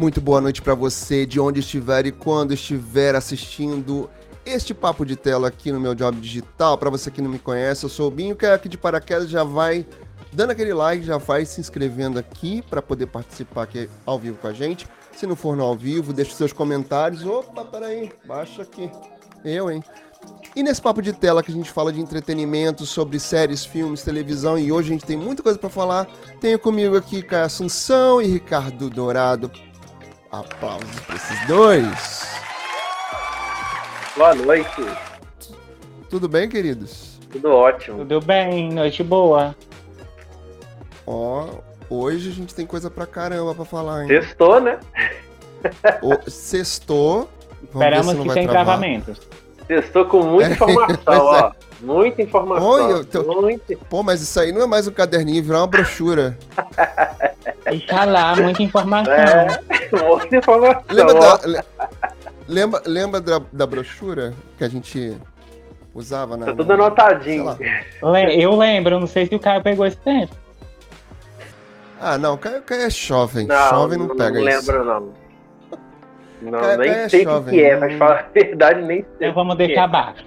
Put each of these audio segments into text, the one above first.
Muito boa noite para você, de onde estiver e quando estiver assistindo este papo de tela aqui no meu job digital. Para você que não me conhece, eu sou o Binho, que é aqui de paraquedas, já vai dando aquele like, já vai se inscrevendo aqui para poder participar aqui ao vivo com a gente. Se não for no ao vivo, deixe seus comentários. Opa, peraí, baixa aqui. Eu, hein? E nesse papo de tela que a gente fala de entretenimento, sobre séries, filmes, televisão, e hoje a gente tem muita coisa para falar. Tenho comigo aqui Caio Assunção e Ricardo Dourado. Aplausos para esses dois. Boa noite. Tudo bem, queridos? Tudo ótimo. Tudo bem, noite boa. Ó, hoje a gente tem coisa pra caramba pra falar, hein? Sextou, né? O, sextou. Vamos Esperamos ver se não que vai sem travar. travamentos. Sextou com muita É, informação, é. ó. Muita informação. Eu tô- Muito. Pô, mas isso aí não é mais um caderninho, virou uma brochura. Deixa lá, muita informação. É, muita informação. Lembra da, le- lembra, lembra da, da brochura que a gente usava na. Tá tudo anotadinho. Eu lembro, não sei se o Caio pegou esse tempo. Ah, não, Caio, Caio é jovem. Não, jovem não, pega não isso. lembro, não. Não, Cara, nem é sei o que, jovem, que é, não- mas falar a verdade, nem sei. Então vamos que deixar é. abaixo.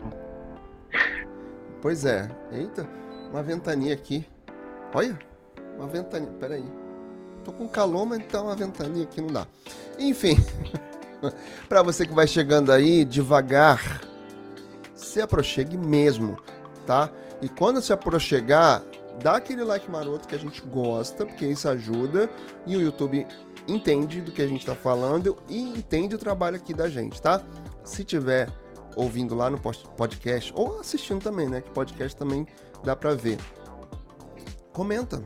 Pois é. Eita, uma ventania aqui. Olha, uma ventania. Peraí. Tô com calor, mas então uma ventania aqui não dá. Enfim, pra você que vai chegando aí, devagar, se aproxegue mesmo, tá? E quando se aproxegar, dá aquele like maroto que a gente gosta, porque isso ajuda e o YouTube entende do que a gente tá falando e entende o trabalho aqui da gente, tá? Se tiver ouvindo lá no podcast ou assistindo também, né? Que podcast também dá pra ver. Comenta.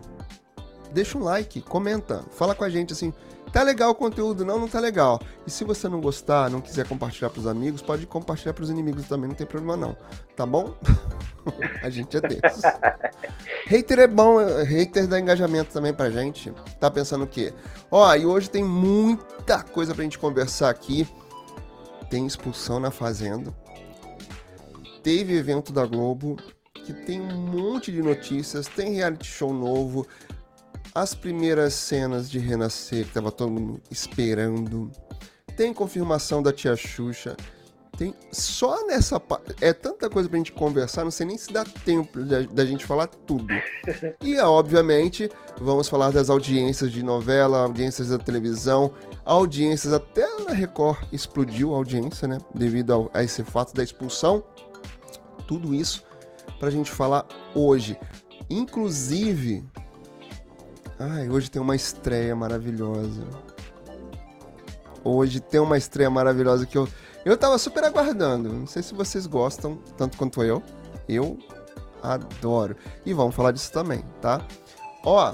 Deixa um like, comenta, fala com a gente assim, tá legal o conteúdo, não, não tá legal. E se você não gostar, não quiser compartilhar pros amigos, pode compartilhar pros inimigos também, não tem problema não, tá bom? a gente é desses. hater é bom, hater dá engajamento também pra gente. Tá pensando o quê? Ó, e hoje tem muita coisa pra gente conversar aqui. Tem expulsão na Fazenda. Teve evento da Globo, que tem um monte de notícias, tem reality show novo, as primeiras cenas de Renascer, que tava todo mundo esperando. Tem confirmação da tia Xuxa. Tem só nessa pa- é tanta coisa pra gente conversar, não sei nem se dá tempo da, gente falar tudo. E obviamente, vamos falar das audiências de novela, audiências da televisão, audiências até na Record explodiu a audiência, né, devido ao- a esse fato da expulsão. Tudo isso pra gente falar hoje. Inclusive, ai, hoje tem uma estreia maravilhosa. Hoje tem uma estreia maravilhosa que eu eu tava super aguardando. Não sei se vocês gostam tanto quanto eu. Eu adoro. E vamos falar disso também, tá? Ó,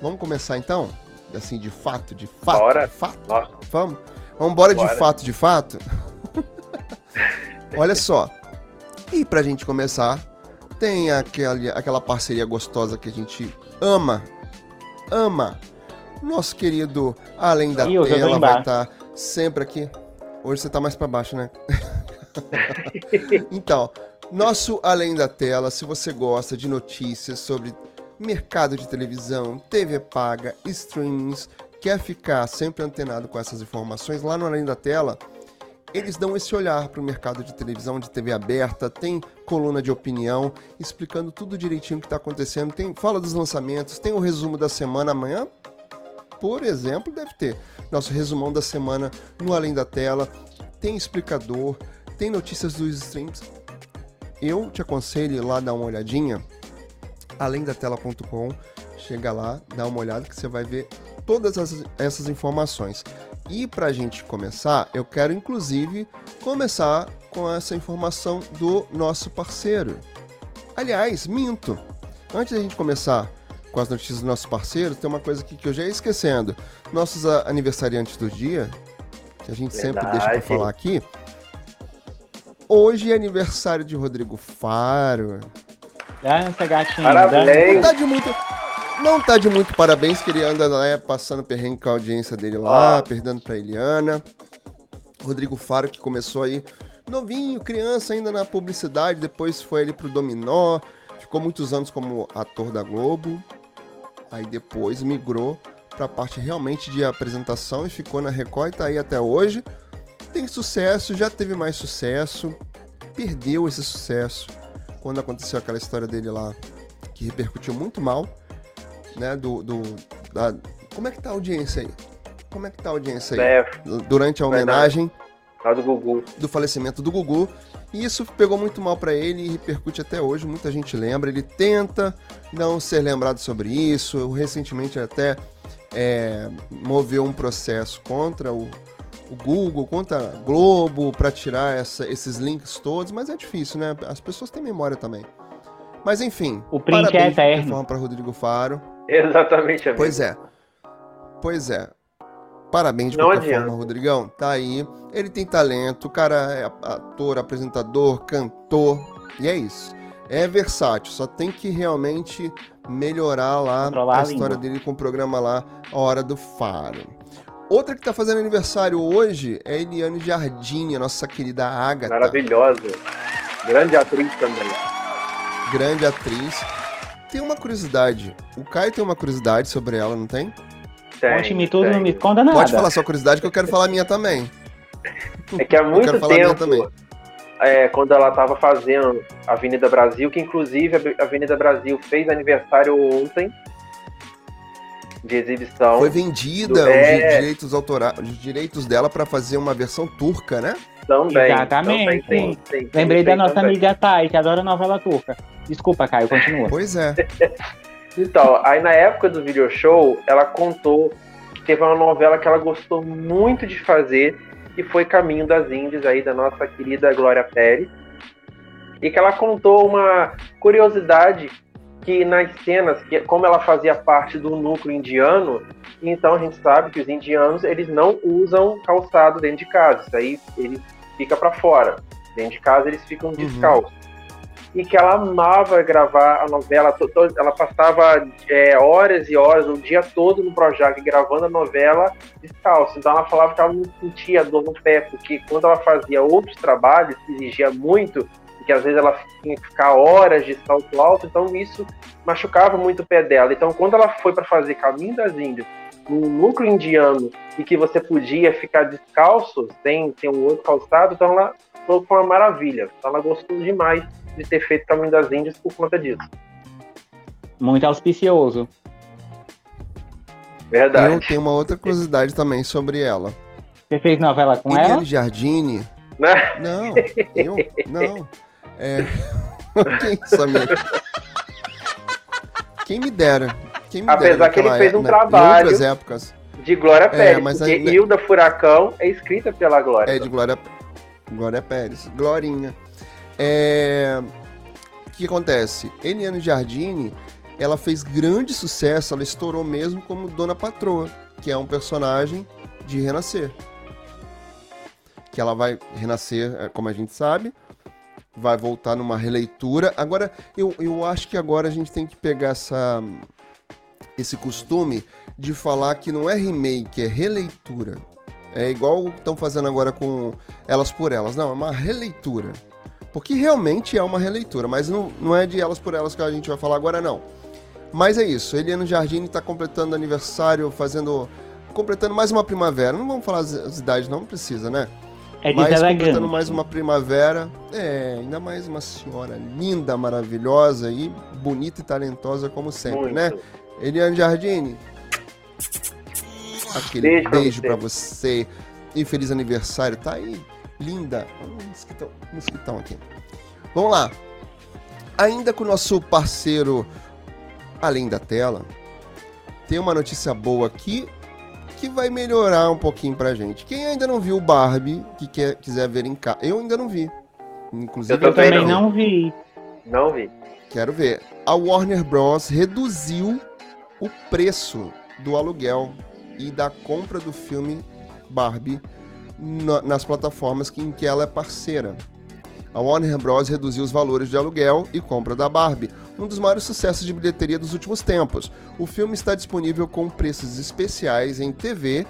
vamos começar então? Assim, de fato, de fato, Bora. de fato. Nossa, Vamos? Vamos embora de Bora. fato, de fato? Olha só. E pra gente começar, tem aquele, aquela parceria gostosa que a gente ama. Ama. Nosso querido Além da Ih, Tela vai estar sempre aqui. Hoje você tá mais pra baixo, né? então, nosso Além da Tela, se você gosta de notícias sobre mercado de televisão, TV paga, streamings, quer ficar sempre antenado com essas informações, lá no Além da Tela, eles dão esse olhar para o mercado de televisão, de TV aberta, tem coluna de opinião, explicando tudo direitinho o que está acontecendo, tem fala dos lançamentos, tem o resumo da semana amanhã, por exemplo, deve ter nosso resumão da semana no Além da Tela, tem explicador, tem notícias dos streams. Eu te aconselho lá dar uma olhadinha, alemdatela.com, chega lá, dá uma olhada que você vai ver todas essas, essas informações. E para a gente começar, eu quero inclusive começar com essa informação do nosso parceiro. Aliás, minto. Antes da gente começar com as notícias do nosso parceiro, tem uma coisa aqui que eu já ia esquecendo. Nossos aniversariantes do dia, que a gente sempre deixa para Verdade. falar aqui. Hoje é aniversário de Rodrigo Faro. Dança, gatinho. Parabéns. Tá de muito. Não tá de muito parabéns, que ele anda lá passando perrengue com a audiência dele lá, Ah. perdendo pra Eliana. Rodrigo Faro, que começou aí novinho, criança ainda na publicidade, depois foi ele pro Dominó, ficou muitos anos como ator da Globo, aí depois migrou para a parte realmente de apresentação e ficou na Record e tá aí até hoje. Tem sucesso, já teve mais sucesso, perdeu esse sucesso quando aconteceu aquela história dele lá que repercutiu muito mal, né? Do, do da... como é que tá a audiência aí? Como é que tá a audiência aí? É, Durante a homenagem lá do Gugu. do falecimento do Gugu. E isso pegou muito mal pra ele e repercute até hoje. Muita gente lembra. Ele tenta não ser lembrado sobre isso. Recentemente até é, moveu um processo contra o, o Google, contra a Globo, para tirar essa- esses links todos. Mas é difícil, né? As pessoas têm memória também. Mas enfim. O print é eterno. forma para Rodrigo Faro. Exatamente, amigo. Pois é. Pois é. Parabéns de Não qualquer adianta. forma, Rodrigão. Tá aí. Ele tem talento, o cara é ator, apresentador, cantor. E é isso. É versátil, só tem que realmente melhorar lá Controlar a a história língua. dele com o programa lá, A Hora do Faro. Outra que tá fazendo aniversário hoje é Eliane Jardim, a nossa querida Agatha. Maravilhosa. Grande atriz também. grande atriz. Tem uma curiosidade. O Caio tem uma curiosidade sobre ela, não tem? Tem, Conte-me tudo, não me esconda nada. Pode falar sua curiosidade que eu quero falar a minha também. É que há Eu muito quero falar a minha tempo, também. é, quando ela estava fazendo a Avenida Brasil, que inclusive a Avenida Brasil fez aniversário ontem de exibição. Foi vendida do- os é. direitos autorais, os direitos dela pra fazer uma versão turca, né? Também. Exatamente, também, sim. tem, Lembrei tem da nossa também. amiga Thay, que adora novela turca. Desculpa, Caio, continua. Pois é. Então, aí na época do video show, ela contou que teve uma novela que ela gostou muito de fazer, que foi Caminho das Índias, aí da nossa querida Glória Pérez. E que ela contou uma curiosidade que nas cenas, que como ela fazia parte do núcleo indiano, então a gente sabe que os indianos eles não usam calçado dentro de casa, isso aí ele fica para fora. Dentro de casa eles ficam descalços e que ela amava gravar a novela. Ela passava é, horas e horas, o dia todo no Projac gravando a novela descalço. Então ela falava que ela não sentia dor no pé, porque quando ela fazia outros trabalhos que exigia muito, que às vezes ela tinha que ficar horas de salto alto, então isso machucava muito o pé dela. Então quando ela foi para fazer Caminho das Índias, no núcleo indiano, e que você podia ficar descalço, sem ter um outro calçado, então ela foi uma maravilha. Então ela gostou demais de ter feito Caminho das Índias por conta disso. Muito auspicioso. Eu Verdade. tenho uma outra curiosidade também sobre ela. Você fez novela com ela? Eliane Jardine. Né? Não, eu não. É. Quem, Samir? Quem me dera. Quem me Apesar dera que ele fez um é- Em trabalho. outras épocas. De Glória Pérez, mas porque aí- Hilda Furacão é escrita pela Glória. É de Glória, Glória Pérez. Glorinha. É... O que acontece? Eliane Jardine, ela fez grande sucesso, ela estourou mesmo como Dona Patroa, que é um personagem de Renascer. Que ela vai renascer, é, como a gente sabe, vai voltar numa releitura. Agora, eu, eu acho que agora a gente tem que pegar essa, esse costume de falar que não é remake, é releitura. É igual estão fazendo agora com Elas por Elas. Não, é uma releitura. Porque realmente é uma releitura, mas não, não é de Elas por Elas que a gente vai falar agora, não. Mas é isso, Eliano Jardine está completando aniversário, fazendo. completando mais uma primavera. Não vamos falar as, as idades, não precisa, né? É mas completando mais uma primavera. É, ainda mais uma senhora linda, maravilhosa e bonita e talentosa como sempre, Muito. né? Eliane Jardine. Aquele Beijo beijo, pra pra você. E feliz aniversário. Tá aí, linda. Um mosquitão, um mosquitão aqui. Vamos lá. Ainda com o nosso parceiro Além da Tela, tem uma notícia boa aqui que vai melhorar um pouquinho pra gente. Quem ainda não viu o Barbie, que quer, quiser ver em casa. Eu ainda não vi. Inclusive, Eu Eu também também não vi. Não vi. Quero ver. A Warner Bros. reduziu o preço do aluguel e da compra do filme Barbie na- nas plataformas que- em que ela é parceira. A Warner Bros. reduziu os valores de aluguel e compra da Barbie, um dos maiores sucessos de bilheteria dos últimos tempos. O filme está disponível com preços especiais em TV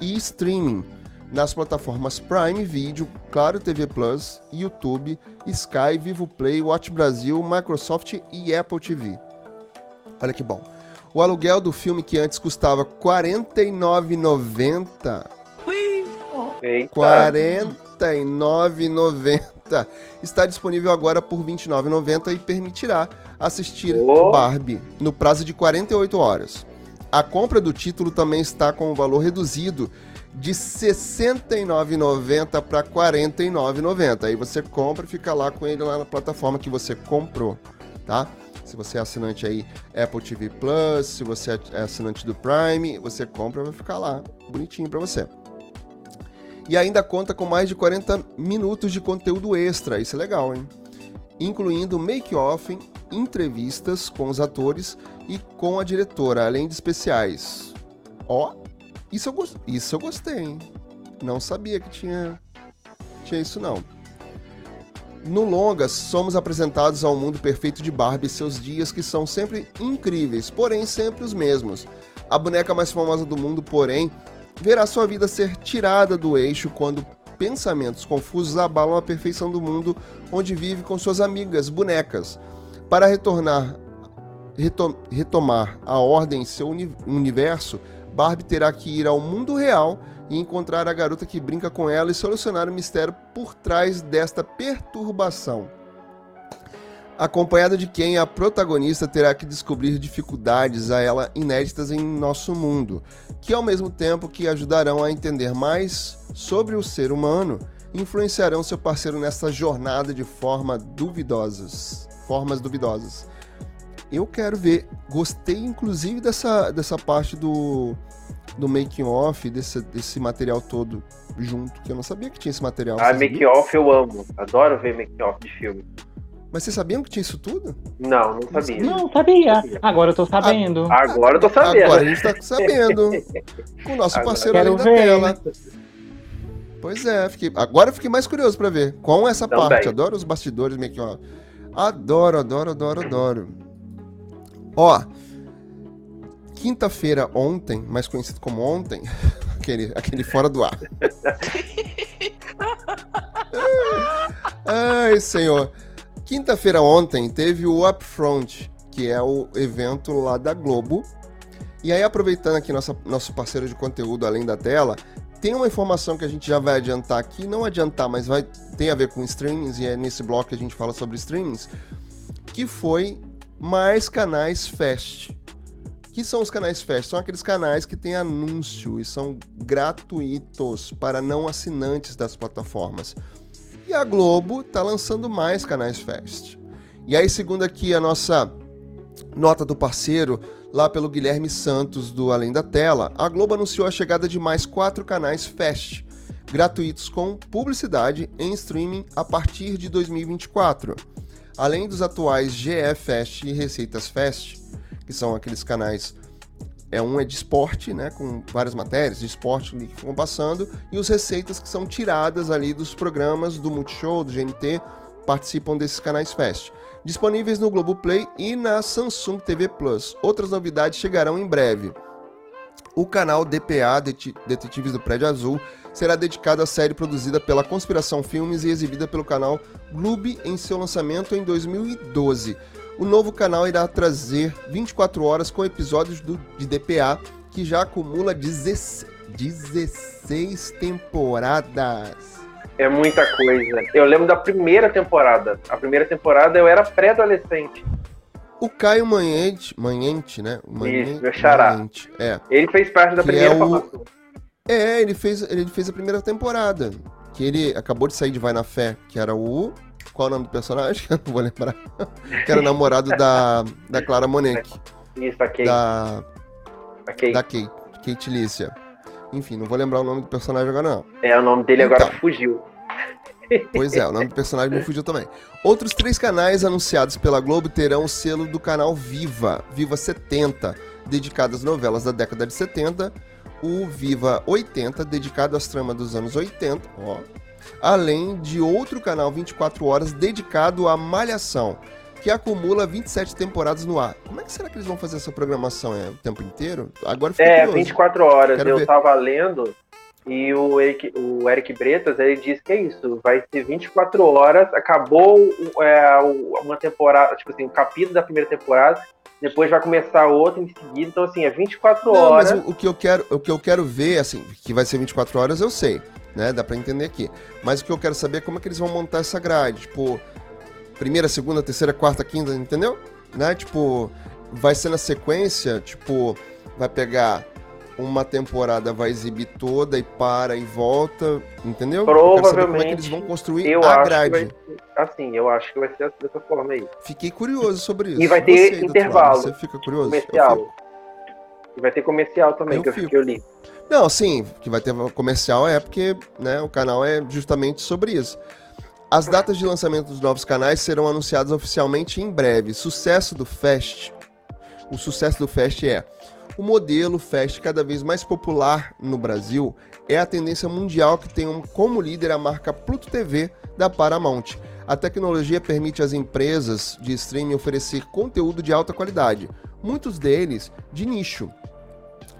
e streaming nas plataformas Prime Video, Claro TV Plus, YouTube, Sky, Vivo Play, Watch Brasil, Microsoft e Apple TV. Olha que bom. O aluguel do filme que antes custava R$ 49,90 Eita. R$ 49,90 está disponível agora por R$ 29,90 e permitirá assistir Oh. Barbie no prazo de 48 horas. A compra do título também está com o valor reduzido de R$ 69,90 para R$ 49,90. Aí você compra e fica lá com ele lá na plataforma que você comprou, tá? Se você é assinante aí Apple TV Plus, se você é assinante do Prime, você compra e vai ficar lá bonitinho para você. E ainda conta com mais de 40 minutos de conteúdo extra, isso é legal, hein? Incluindo make-off, entrevistas com os atores e com a diretora, além de especiais. Ó, isso eu, gos- isso eu gostei, hein? Não sabia que tinha, tinha isso não. No longa, somos apresentados ao mundo perfeito de Barbie e seus dias que são sempre incríveis, porém sempre os mesmos. A boneca mais famosa do mundo, porém, verá sua vida ser tirada do eixo quando pensamentos confusos abalam a perfeição do mundo onde vive com suas amigas bonecas. Para retornar, reto- retomar a ordem em seu uni- universo, Barbie terá que ir ao mundo real e encontrar a garota que brinca com ela e solucionar o mistério por trás desta perturbação. Acompanhada de quem a protagonista terá que descobrir dificuldades a ela inéditas em nosso mundo, que ao mesmo tempo que ajudarão a entender mais sobre o ser humano, influenciarão seu parceiro nessa jornada de forma duvidosas, formas duvidosas. Eu quero ver, gostei inclusive dessa, dessa parte do, do making off, desse, desse material todo junto, que eu não sabia que tinha esse material. Ah, sabiam? off eu amo. Adoro ver make off de filme. Mas vocês sabiam que tinha isso tudo? Não, não sabia. Não, sabia. Agora eu tô sabendo. Agora eu tô sabendo. Agora a gente tá sabendo. Com o nosso Agora parceiro ali da ver. tela. Pois é, fiquei, agora eu fiquei mais curioso pra ver. Com essa Também. parte, adoro os bastidores meio que, ó. Adoro, adoro, adoro, adoro. Ó, quinta-feira ontem, mais conhecido como ontem, aquele, aquele fora do ar. Ai, senhor. Quinta-feira ontem teve o Upfront, que é o evento lá da Globo. E aí, aproveitando aqui nossa, nosso parceiro de conteúdo além da tela, tem uma informação que a gente já vai adiantar aqui, não adiantar, mas vai tem a ver com streamings, e é nesse bloco que a gente fala sobre streamings, que foi mais canais Fest. Que são os canais Fest? São aqueles canais que têm anúncio e são gratuitos para não assinantes das plataformas. E a Globo tá lançando mais canais Fest. E aí, segundo aqui a nossa nota do parceiro, lá pelo Guilherme Santos do Além da Tela, a Globo anunciou a chegada de mais quatro canais Fest, gratuitos com publicidade em streaming a partir de 2024. Além dos atuais GE Fest e Receitas Fest, que são aqueles canais é um é de esporte, né, com várias matérias de esporte que ficam passando, e os receitas que são tiradas ali dos programas do Multishow, do GNT, participam desses canais Fest. Disponíveis no Globoplay e na Samsung TV Plus. Outras novidades chegarão em breve. O canal DPA, Det- Detetives do Prédio Azul, será dedicado à série produzida pela Conspiração Filmes e exibida pelo canal Gloob em seu lançamento em 2012. O novo canal irá trazer 24 horas com episódios do, de DPA, que já acumula 16, 16 temporadas. É muita coisa. Eu lembro da primeira temporada. A primeira temporada eu era pré-adolescente. O Caio Manhente, Manhente, né? Manhente, meu xará. Manhente, é. Ele fez parte da Que primeira é o-. É, ele fez, ele fez a primeira temporada. Que ele acabou de sair de Vai na Fé, que era o. Qual o nome do personagem? Eu não vou lembrar. que era namorado da, da Clara Monek. Isso, a Kate. Da, a Kate. da Kate, Kate Lícia. Enfim, não vou lembrar o nome do personagem agora, não. É, o nome dele agora Então. fugiu. Pois é, o nome do personagem me fugiu também. Outros três canais anunciados pela Globo terão o selo do canal Viva, Viva 70, dedicado às novelas da década de 70, o Viva 80, dedicado às tramas dos anos 80, ó. Além de outro canal 24 horas dedicado à Malhação, que acumula 27 temporadas no ar. Como é que será que eles vão fazer essa programação? É o tempo inteiro? Agora fiquei É, curioso. 24 horas. Quero eu ver. tava lendo e o Eric, o Eric Bretas, ele disse que é isso. Vai ser 24 horas. Acabou é, uma temporada, tipo assim, o capítulo da primeira temporada. Depois vai começar outro em seguida. Então, assim, é 24 Não, horas. Mas o, o, que eu quero, o que eu quero ver, assim, que vai ser 24 horas, eu sei, né? Dá pra entender aqui. Mas o que eu quero saber é como é que eles vão montar essa grade. Tipo, primeira, segunda, terceira, quarta, quinta, entendeu? Né? Tipo, vai ser na sequência, tipo, vai pegar uma temporada vai exibir toda e para e volta, entendeu? Provavelmente. como é que eles vão construir eu a grade. Ser, assim, eu acho que vai ser dessa forma aí. Fiquei curioso sobre isso. E vai ter Você, intervalo. Você fica curioso? Comercial. E vai ter comercial também, eu que, eu, que eu li. Não, sim, que vai ter comercial é porque né, o canal é justamente sobre isso. As datas de lançamento dos novos canais serão anunciadas oficialmente em breve. Sucesso do Fest. O sucesso do Fest é o modelo Fast cada vez mais popular no Brasil é a tendência mundial que tem como líder a marca Pluto TV da Paramount. A tecnologia permite às empresas de streaming oferecer conteúdo de alta qualidade, muitos deles de nicho,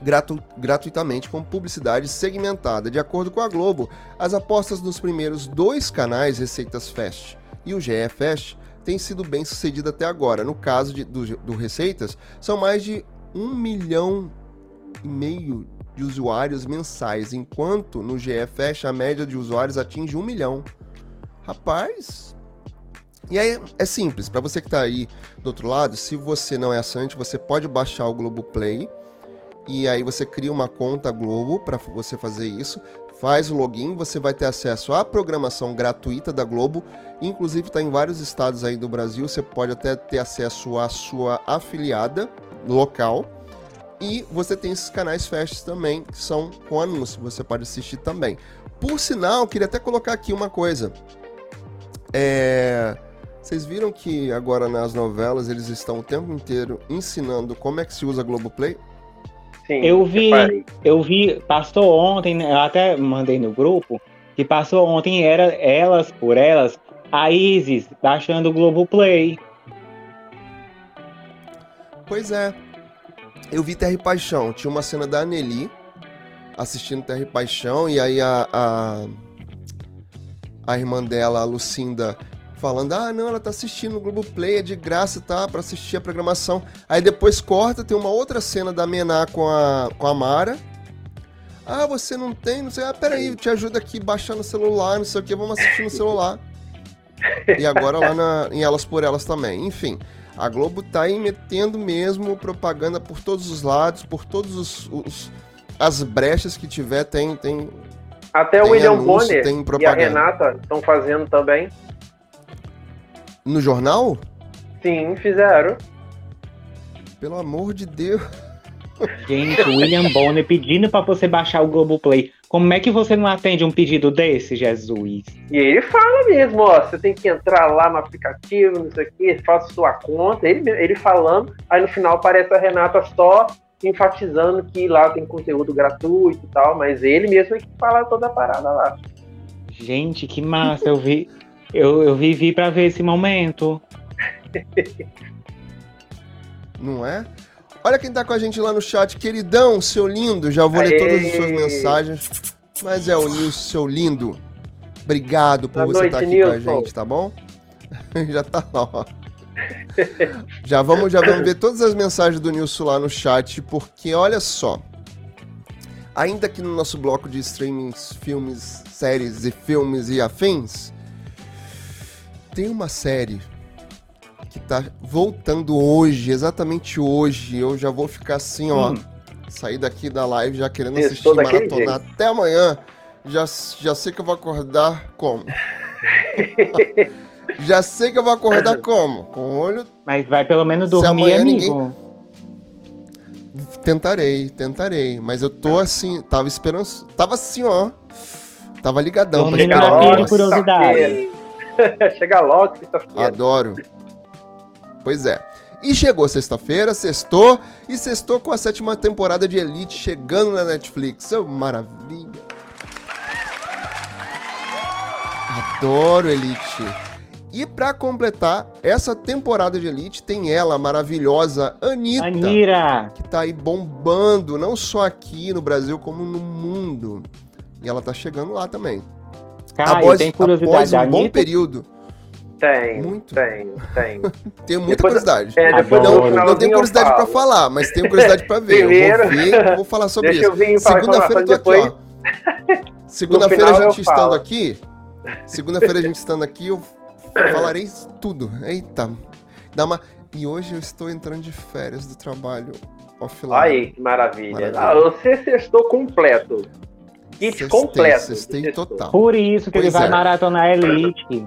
gratu gratuitamente com publicidade segmentada. De acordo com a Globo, as apostas nos primeiros dois canais Receitas Fast e o GE Fast têm sido bem sucedidas até agora. No caso de, do, do Receitas, são mais de um milhão e meio de usuários mensais, enquanto no GFest a média de usuários atinge um milhão. Rapaz. E aí é simples, para você que está aí do outro lado, se você não é assinante, você pode baixar o Globo Play e aí você cria uma conta Globo para você fazer isso. Faz o login, você vai ter acesso à programação gratuita da Globo, inclusive está em vários estados aí do Brasil. Você pode até ter acesso à sua afiliada local. E você tem esses canais fast também, que são com anúncio, você pode assistir também. Por sinal, queria até colocar aqui uma coisa. É... Vocês viram que agora nas novelas eles estão o tempo inteiro ensinando como é que se usa Globoplay? Sim, eu vi, eu vi, passou ontem, eu até mandei no grupo, que passou ontem, era elas por elas, a Isis baixando o Globoplay. Pois é. Eu vi Terra e Paixão. Tinha uma cena da Anneli assistindo Terra e Paixão, e aí a, a, a irmã dela, a Lucinda, falando: Ah, não, ela tá assistindo no Globoplay, é de graça, tá? Pra assistir a programação. Aí depois corta, tem uma outra cena da Mená com a, com a Mara. Ah, você não tem, não sei. Ah, peraí, eu te ajudo aqui baixar no celular, não sei o que, vamos assistir no celular. e agora lá na, em Elas por Elas também. Enfim. A Globo tá aí metendo mesmo propaganda por todos os lados, por todos os, os as brechas que tiver, tem. tem Até tem o William Bonner e a Renata estão fazendo também. No jornal? Sim, fizeram. Pelo amor de Deus. Gente, o William Bonner pedindo para você baixar o Globoplay. Como é que você não atende um pedido desse, Jesus? E ele fala mesmo, ó, você tem que entrar lá no aplicativo, não sei o que, faça sua conta. Ele, ele falando, aí no final aparece a Renata só enfatizando que lá tem conteúdo gratuito e tal, mas ele mesmo é que fala toda a parada lá. Gente, que massa, eu vi. Eu, eu vivi para ver esse momento. Não é? Olha quem tá com a gente lá no chat, queridão, seu lindo. Já vou Aê. ler todas as suas mensagens. Mas é o Nilson, seu lindo. Obrigado por Boa você estar tá aqui Nilson. com a gente, tá bom? já tá lá, ó. já, vamos, já vamos ver todas as mensagens do Nilson lá no chat, porque olha só. Ainda que no nosso bloco de streamings, filmes, séries e filmes e afins, tem uma série que tá voltando hoje, exatamente hoje. Eu já vou ficar assim, ó. Hum. Sair daqui da live já querendo assistir maratona até amanhã. Já, já sei que eu vou acordar como? já sei que eu vou acordar como? Com o olho. Mas vai pelo menos dormir, amigo. Ninguém... Tentarei, tentarei. Mas eu tô assim, tava esperando. Tava assim, ó. Tava ligadão. Dormindo na de curiosidade. Chega logo, Adoro. Pois é. E chegou sexta-feira, sextou, e sextou com a sétima temporada de Elite chegando na Netflix. Oh, maravilha! Adoro Elite. E para completar essa temporada de Elite, tem ela, a maravilhosa Anitta. Anira. Que tá aí bombando, não só aqui no Brasil, como no mundo. E ela tá chegando lá também. Cara, após, tem curiosidade. Após um bom período Tem, Muito. tem, tem. tenho muita Depois- curiosidade. É, depois Não, não tenho curiosidade pra falo. falar, mas tenho curiosidade pra ver. Primeiro- Eu vou ver, vou falar sobre Deixa isso. Segunda-feira eu tô aqui, ó. Segunda-feira a gente estando aqui. Segunda-feira a gente estando aqui, eu falarei tudo. Eita. Dá uma... E hoje eu estou entrando de férias do trabalho offline. Aí, que maravilha. Maravilha. Ah, você sextou completo. Kit Cestei, completo. cestei Sextou. total. Por isso que ele Pois vai é. maratonar Elite.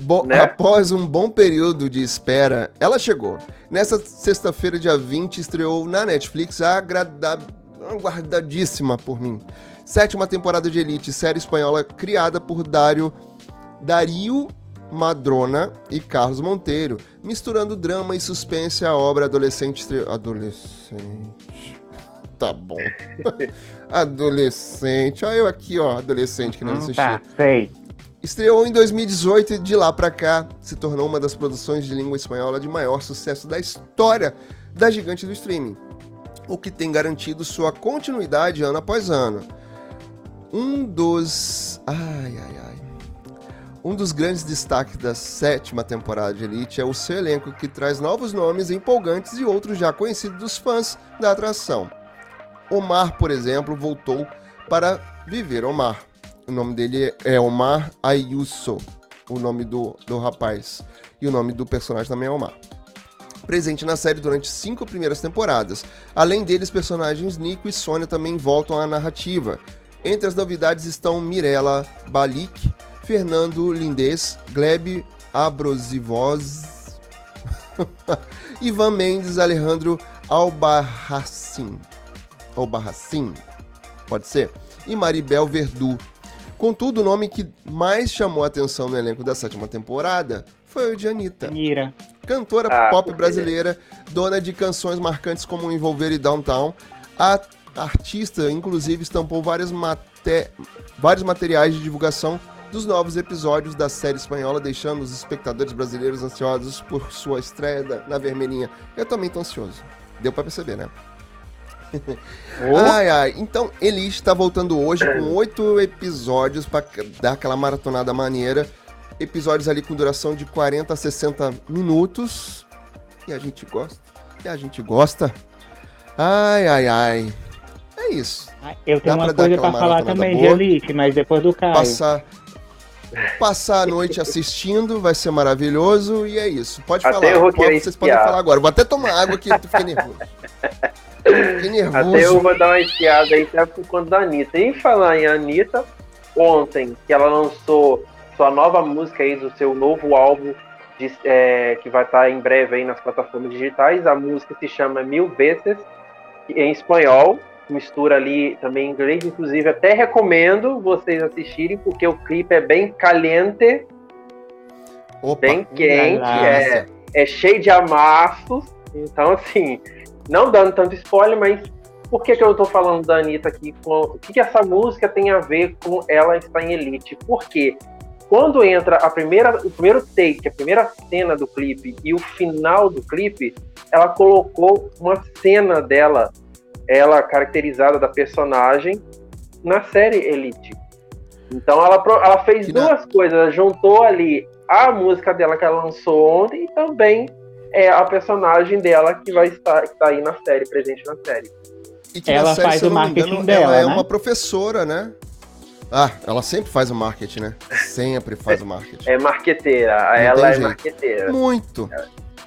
Bo- Né? Após um bom período de espera, ela chegou. Nessa sexta-feira, dia 20, estreou na Netflix a aguardadíssima por mim. Sétima temporada de Elite, série espanhola criada por Dario, Dario Madrona e Carlos Monteiro, misturando drama e suspense à obra adolescente. Adolescente. Tá bom. adolescente. Olha eu aqui, ó, adolescente querendo Hum, assistir. tá, sei. Estreou em 2018 e de lá pra cá se tornou uma das produções de língua espanhola de maior sucesso da história da gigante do streaming, o que tem garantido sua continuidade ano após ano. Um dos. Ai, ai, ai. Um dos grandes destaques da sétima temporada de Elite é o seu elenco, que traz novos nomes empolgantes e outros já conhecidos dos fãs da atração. Omar, por exemplo, voltou para viver Omar. O nome dele é Omar Ayuso, o nome do, do rapaz. E o nome do personagem também é Omar. Presente na série durante cinco primeiras temporadas. Além deles, personagens Nico e Sônia também voltam à narrativa. Entre as novidades estão Mirella Balik, Fernando Lindez, Gleb Abrosivoz, Ivan Mendes, Alejandro Albarracin. Albarracin, pode ser? E Maribel Verdu. Contudo, o nome que mais chamou a atenção no elenco da sétima temporada foi o de Anitta. Mira. Cantora Ah, pop brasileira, dona de canções marcantes como Envolver e Downtown, a artista, inclusive, estampou vários, mate- vários materiais de divulgação dos novos episódios da série espanhola, deixando os espectadores brasileiros ansiosos por sua estreia na Vermelhinha. Eu também tô ansioso. Deu pra perceber, né? Oh, Ai, ai. Então, Elite tá voltando hoje com oito episódios pra dar aquela maratonada maneira. Episódios ali com duração de 40 a 60 minutos. E a gente gosta. E a gente gosta. Ai, ai, ai. É isso. eu tenho dá uma pra coisa pra aquela falar também boa. de Elite, mas depois do Caio. Passar. Passar a noite assistindo vai ser maravilhoso e é isso. Pode Até falar. eu vou querer Pode, vocês podem falar agora. Vou até tomar água que eu fiquei nervoso. Nervoso. Até eu vou dar uma espiada aí até por conta da Anitta. E falar em Anitta, ontem que ela lançou sua nova música aí do seu novo álbum de- é, que vai estar em breve aí nas plataformas digitais. A música se chama Mil Vezes, em espanhol, mistura ali também em inglês. Inclusive, até recomendo vocês assistirem, porque o clipe é bem caliente, Opa. bem quente, é, é cheio de amassos. Então, assim, não dando tanto spoiler, mas por que, que eu tô falando da Anitta aqui? Com, o que, que essa música tem a ver com ela estar em Elite? Porque quando entra a primeira, o primeiro take, a primeira cena do clipe e o final do clipe, ela colocou uma cena dela, ela caracterizada da personagem, na série Elite. Então ela, ela fez Que duas coisas, ela juntou ali a música dela que ela lançou ontem e também é a personagem dela que vai estar que tá aí na série, presente na série. E que Ela na série, faz o marketing engano, dela, ela é né? uma professora, né? Ah, ela sempre faz o marketing, né? Sempre faz o marketing. É marqueteira, Não ela é jeito. marqueteira. Muito.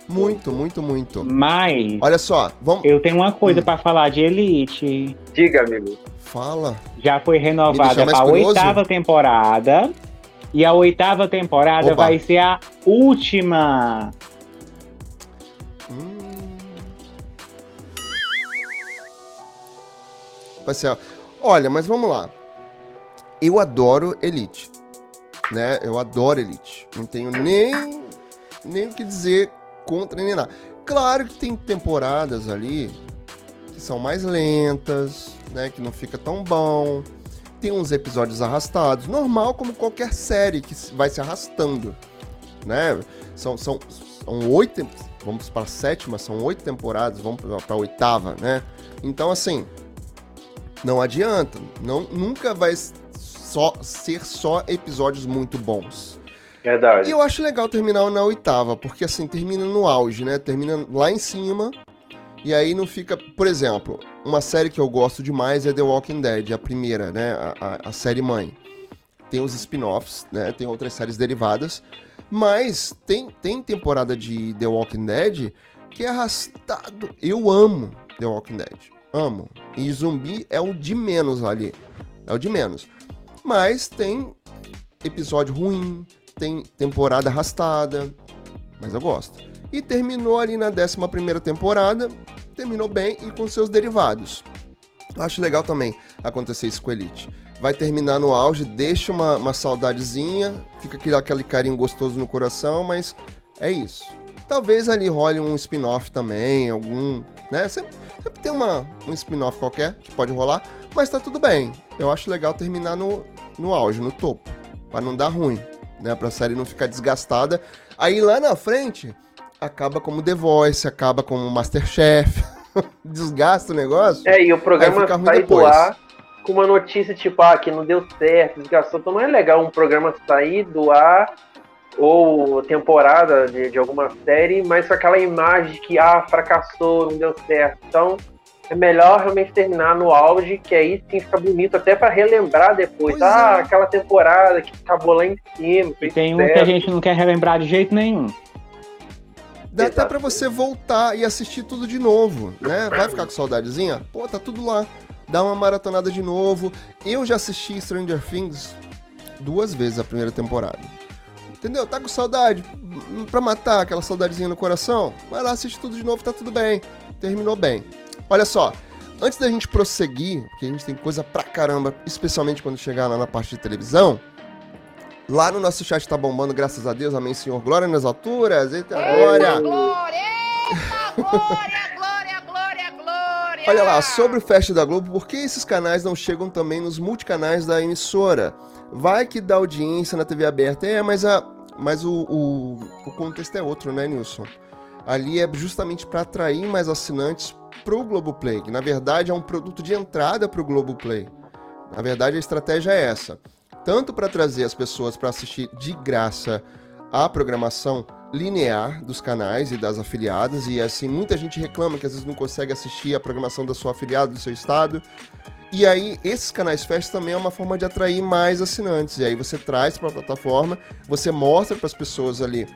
Muito, muito, muito. Mas Olha só, vamos. eu tenho uma Hum. coisa pra falar de Elite. Diga, amigo. Fala. Já foi renovada pra curioso. oitava temporada. E a oitava temporada Opa. vai ser a última. Ó. Olha, mas vamos lá. Eu adoro Elite. Né? Eu adoro Elite. Não tenho nem, nem o que dizer contra nem nada. Claro que tem temporadas ali que são mais lentas, né? Que não fica tão bom. Tem uns episódios arrastados. Normal como qualquer série que vai se arrastando. Né? São, são, são oito. Vamos para a sétima, são oito temporadas, vamos para a oitava, né? Então, assim, não adianta. Não, nunca vai só ser só episódios muito bons. Verdade. E eu acho legal terminar na oitava, porque assim, termina no auge, né? Termina lá em cima. E aí não fica. Por exemplo, uma série que eu gosto demais é The Walking Dead, a primeira, né? A, a, a série mãe. Tem os spin-offs, né? Tem outras séries derivadas. Mas tem, tem temporada de The Walking Dead que é arrastado. Eu amo The Walking Dead. Amo. E zumbi é o de menos ali. É o de menos. Mas tem episódio ruim, tem temporada arrastada, mas eu gosto. E terminou ali na 11 temporada, terminou bem e com seus derivados. Acho legal também acontecer isso com Elite. Vai terminar no auge, deixa uma, uma saudadezinha, fica aquele, aquele carinho gostoso no coração, mas é isso. Talvez ali role um spin-off também, algum. Né? Sempre, sempre tem uma, um spin-off qualquer que pode rolar, mas tá tudo bem. Eu acho legal terminar no, no auge, no topo, para não dar ruim né? Pra série não ficar desgastada. Aí lá na frente, acaba como The Voice, acaba como Masterchef. Desgasta o negócio. É, e o programa sai do ar com uma notícia tipo, ah, que não deu certo, desgastou. Então não é legal um programa sair do ar ou temporada de, de alguma série, mas com aquela imagem de que, ah, fracassou, não deu certo. Então, é melhor realmente terminar no auge, que aí sim fica bonito, até para relembrar depois. Pois ah, é. aquela temporada que acabou lá em cima. E tem um certo. que a gente não quer relembrar de jeito nenhum. Dá Exato. até para você voltar e assistir tudo de novo, né? Vai ficar com saudadezinha? Pô, tá tudo lá. Dá uma maratonada de novo. Eu já assisti Stranger Things duas vezes a primeira temporada. Entendeu? Tá com saudade? Pra matar aquela saudadezinha no coração? Vai lá, assiste tudo de novo, tá tudo bem. Terminou bem. Olha só, antes da gente prosseguir, porque a gente tem coisa pra caramba, especialmente quando chegar lá na parte de televisão, lá no nosso chat tá bombando, graças a Deus, amém, Senhor. Glória nas alturas, eita glória! Glória, eita, glória, glória, glória, glória! Olha lá, sobre o Fest da Globo, por que esses canais não chegam também nos multicanais da emissora? Vai que dá audiência na TV aberta. É, mas, a, mas o, o, o contexto é outro, né, Nilson? Ali é justamente para atrair mais assinantes para o Globoplay, que na verdade é um produto de entrada para o Globoplay. Na verdade, a estratégia é essa: tanto para trazer as pessoas para assistir de graça a programação linear dos canais e das afiliadas, e assim, muita gente reclama que às vezes não consegue assistir a programação da sua afiliada, do seu estado. E aí, esses canais fast também é uma forma de atrair mais assinantes. E aí você traz para a plataforma, você mostra para as pessoas ali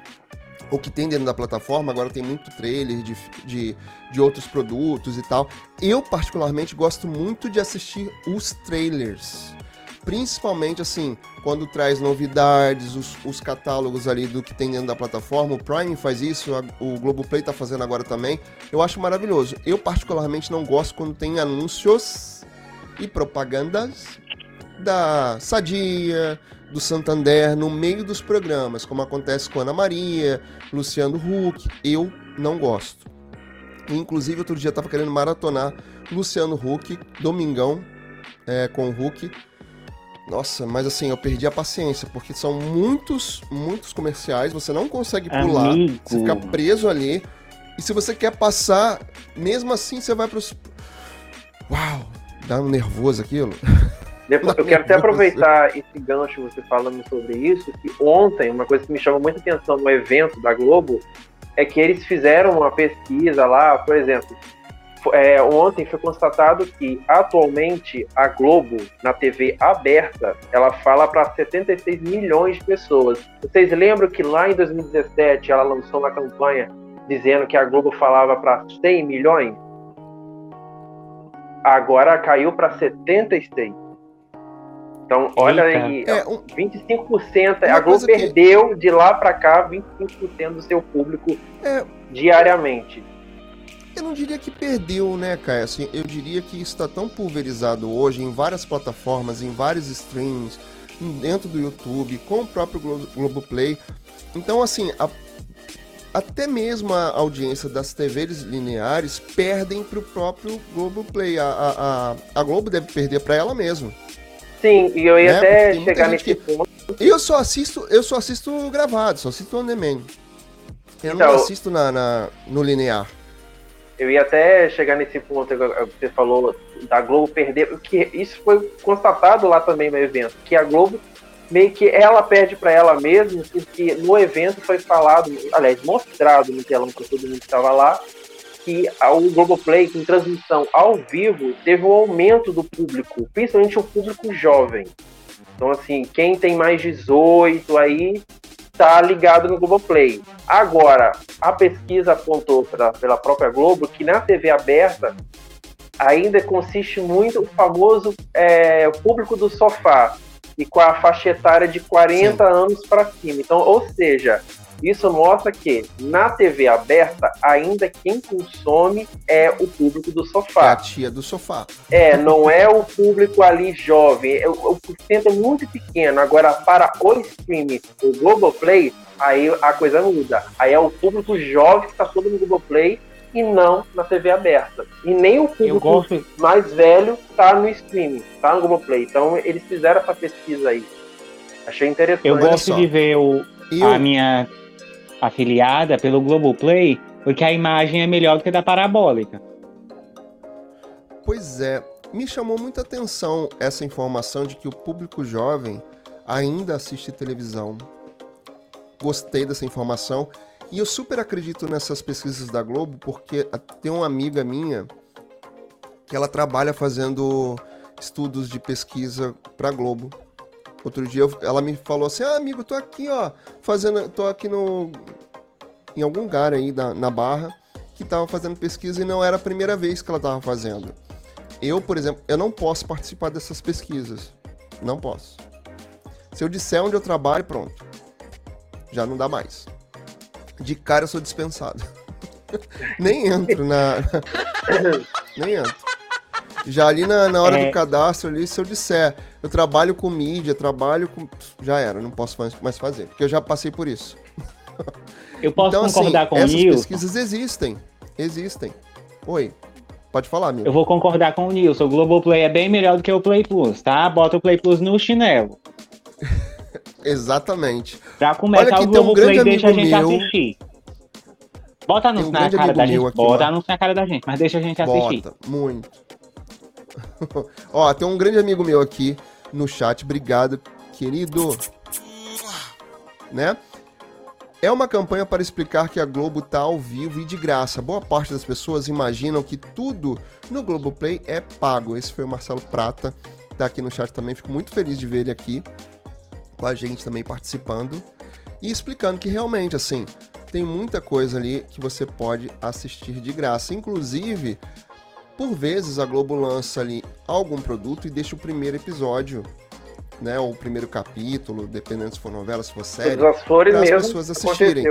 o que tem dentro da plataforma, agora tem muito trailer de, de, de, outros produtos e tal. Eu, particularmente, gosto muito de assistir os trailers. Principalmente, assim, quando traz novidades, os, os catálogos ali do que tem dentro da plataforma. O Prime faz isso, a, o Globoplay tá fazendo agora também. Eu acho maravilhoso. Eu, particularmente, não gosto quando tem anúncios e propagandas da Sadia, do Santander no meio dos programas, como acontece com Ana Maria, Luciano Huck. Eu não gosto. Inclusive, outro dia eu tava querendo maratonar Luciano Huck, Domingão, é, com o Huck. Nossa, mas assim, eu perdi a paciência, porque são muitos, muitos comerciais, você não consegue pular, Amigo. você fica preso ali. E se você quer passar, mesmo assim você vai pros. Uau! Dá um nervoso aquilo. Depois, eu quero até aproveitar esse gancho você falando sobre isso, que ontem, uma coisa que me chamou muita atenção no evento da Globo, é que eles fizeram uma pesquisa lá, por exemplo, é, ontem foi constatado que atualmente a Globo, na TV aberta, ela fala para 76 milhões de pessoas. Vocês lembram que lá em 2017 ela lançou uma campanha dizendo que a Globo falava para 100 milhões? Agora caiu para 76. Então, olha Eita. aí, é, um, 25%. A Globo perdeu que... de lá para cá 25% do seu público é, diariamente. Eu não diria que perdeu, né, Caio? Assim, eu diria que isso está tão pulverizado hoje em várias plataformas, em vários streams, dentro do YouTube, com o próprio Glo Globoplay. Então, assim, a, até mesmo a audiência das TVs lineares perdem para o próprio Globoplay. A, a, a, a Globo deve perder para ela mesma. Sim, e eu ia né? até chegar nesse que... ponto. Eu só assisto, eu só assisto gravado, só assisto on demand. Eu então, não assisto na, na, no linear. Eu ia até chegar nesse ponto que você falou da Globo perder, porque isso foi constatado lá também no evento, que a Globo meio que ela perde para ela mesma, porque no evento foi falado, aliás, mostrado no telão para todo mundo estava lá, que o Globoplay, com transmissão ao vivo, teve um aumento do público, principalmente o público jovem. Então, assim, quem tem mais 18 aí tá ligado no Globoplay. Agora, a pesquisa apontou pra, pela própria Globo que na TV aberta ainda consiste muito o famoso é, público do sofá e com a faixa etária de 40 Sim. anos para cima. Então, ou seja, isso mostra que na TV aberta, ainda quem consome é o público do sofá. É a tia do sofá. É, não é o público ali jovem. É, o, porcento é muito pequeno. Agora, para o streaming, o Globoplay, aí a coisa muda. Aí é o público jovem que está todo no Globoplay e não na TV aberta. E nem o público gosto... mais velho está no streaming, tá no Globoplay. Então eles fizeram essa pesquisa aí. Achei interessante. Eu gosto de ver o, eu... a minha afiliada pelo Globoplay, porque a imagem é melhor do que a da parabólica. Pois é, me chamou muita atenção essa informação de que o público jovem ainda assiste televisão. Gostei dessa informação e eu super acredito nessas pesquisas da Globo, porque tem uma amiga minha que ela trabalha fazendo estudos de pesquisa para Globo. Outro dia ela me falou assim: "Ah, amigo, tô aqui, ó, fazendo, tô aqui no em algum lugar aí na, na Barra que tava fazendo pesquisa e não era a primeira vez que ela tava fazendo. Eu, por exemplo, eu não posso participar dessas pesquisas. Não posso. Se eu disser onde eu trabalho, pronto. Já não dá mais de cara eu sou dispensado. Nem entro na. Nem entro. Já ali na, na hora é... do cadastro, ali, se eu disser, eu trabalho com mídia, trabalho com. Já era, não posso mais fazer, porque eu já passei por isso. Eu posso então, assim, concordar assim, com o Essas Nilson. pesquisas existem. Existem. Oi. Pode falar, amigo. Eu vou concordar com o Nilson. O Globoplay é bem melhor do que o Play Plus, tá? Bota o Play Plus no chinelo. Exatamente. Pra começar, Olha, o Globoplay um deixa a gente meu... assistir. Bota anúncio um na cara da gente. Aqui, Bota anúncio na cara da gente, mas deixa a gente assistir. Bota, muito. Ó, tem um grande amigo meu aqui no chat. Obrigado, querido. Né? É uma campanha para explicar que a Globo tá ao vivo e de graça. Boa parte das pessoas imaginam que tudo no Globoplay é pago. Esse foi o Marcelo Prata, tá aqui no chat também. Fico muito feliz de ver ele aqui com a gente também participando e explicando que realmente, assim, tem muita coisa ali que você pode assistir de graça. Inclusive, por vezes a Globo lança ali algum produto e deixa o primeiro episódio, né, ou o primeiro capítulo, dependendo se for novela, se for série, para as pessoas assistirem.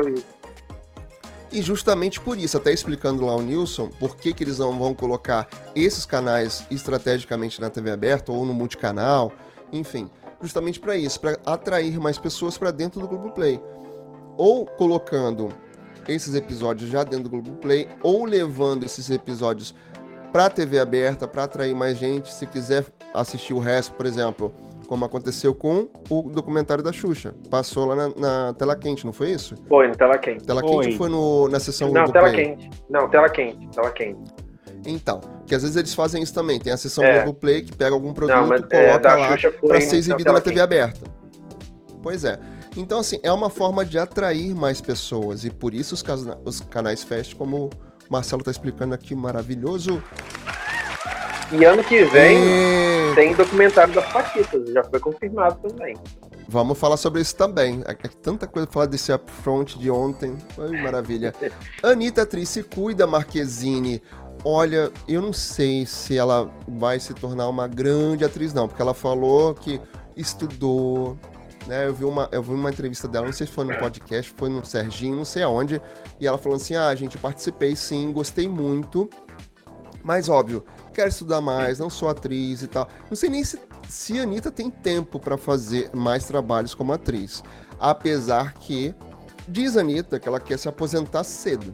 E justamente por isso, até explicando lá o Nilson, por que, que eles não vão colocar esses canais estrategicamente na TV aberta ou no multicanal, enfim, justamente para isso, para atrair mais pessoas para dentro do Globoplay. Ou colocando esses episódios já dentro do Globoplay, ou levando esses episódios para a TV aberta para atrair mais gente. Se quiser assistir o resto, por exemplo, como aconteceu com o documentário da Xuxa. Passou lá na, na tela quente, não foi isso? Foi, na tela quente. Tela quente foi. foi no, na sessão Não, tela quente. Não, tela quente, tela quente. Então, que às vezes eles fazem isso também. Tem a sessão é. do Play que pega algum produto, Não, é, coloca é, lá para ser exibido na TV aberta. Pois é. Então, assim, é uma forma de atrair mais pessoas. E por isso os, os canais Fast, como o Marcelo está explicando aqui, maravilhoso. E ano que vem e... tem documentário das Paquitas, já foi confirmado também. Vamos falar sobre isso também. É, é tanta coisa pra falar desse upfront de ontem. Foi maravilha. Anitta Atriz se cuida, Marquezine. Olha, eu não sei se ela vai se tornar uma grande atriz, não, porque ela falou que estudou. Né, eu, vi uma, eu vi uma entrevista dela, não sei se foi no podcast, foi no Serginho, não sei aonde, e ela falou assim: ah, gente, participei sim, gostei muito, mas óbvio, quero estudar mais, não sou atriz e tal. Não sei nem se, se a Anitta tem tempo para fazer mais trabalhos como atriz. Apesar que diz a Anitta que ela quer se aposentar cedo.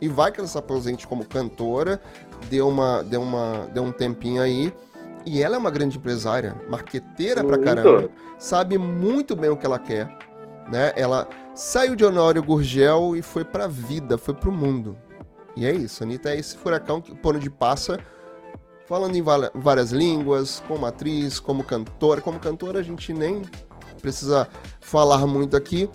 E vai que ela se aposente como cantora, deu, uma, deu, uma, deu um tempinho aí. E ela é uma grande empresária, marqueteira pra caramba, sabe muito bem o que ela quer. Né? Ela saiu de Honório Gurgel e foi pra vida, foi pro mundo. E é isso, a Anitta é esse furacão que por onde passa, falando em várias línguas, como atriz, como cantora. Como cantora a gente nem precisa falar muito aqui.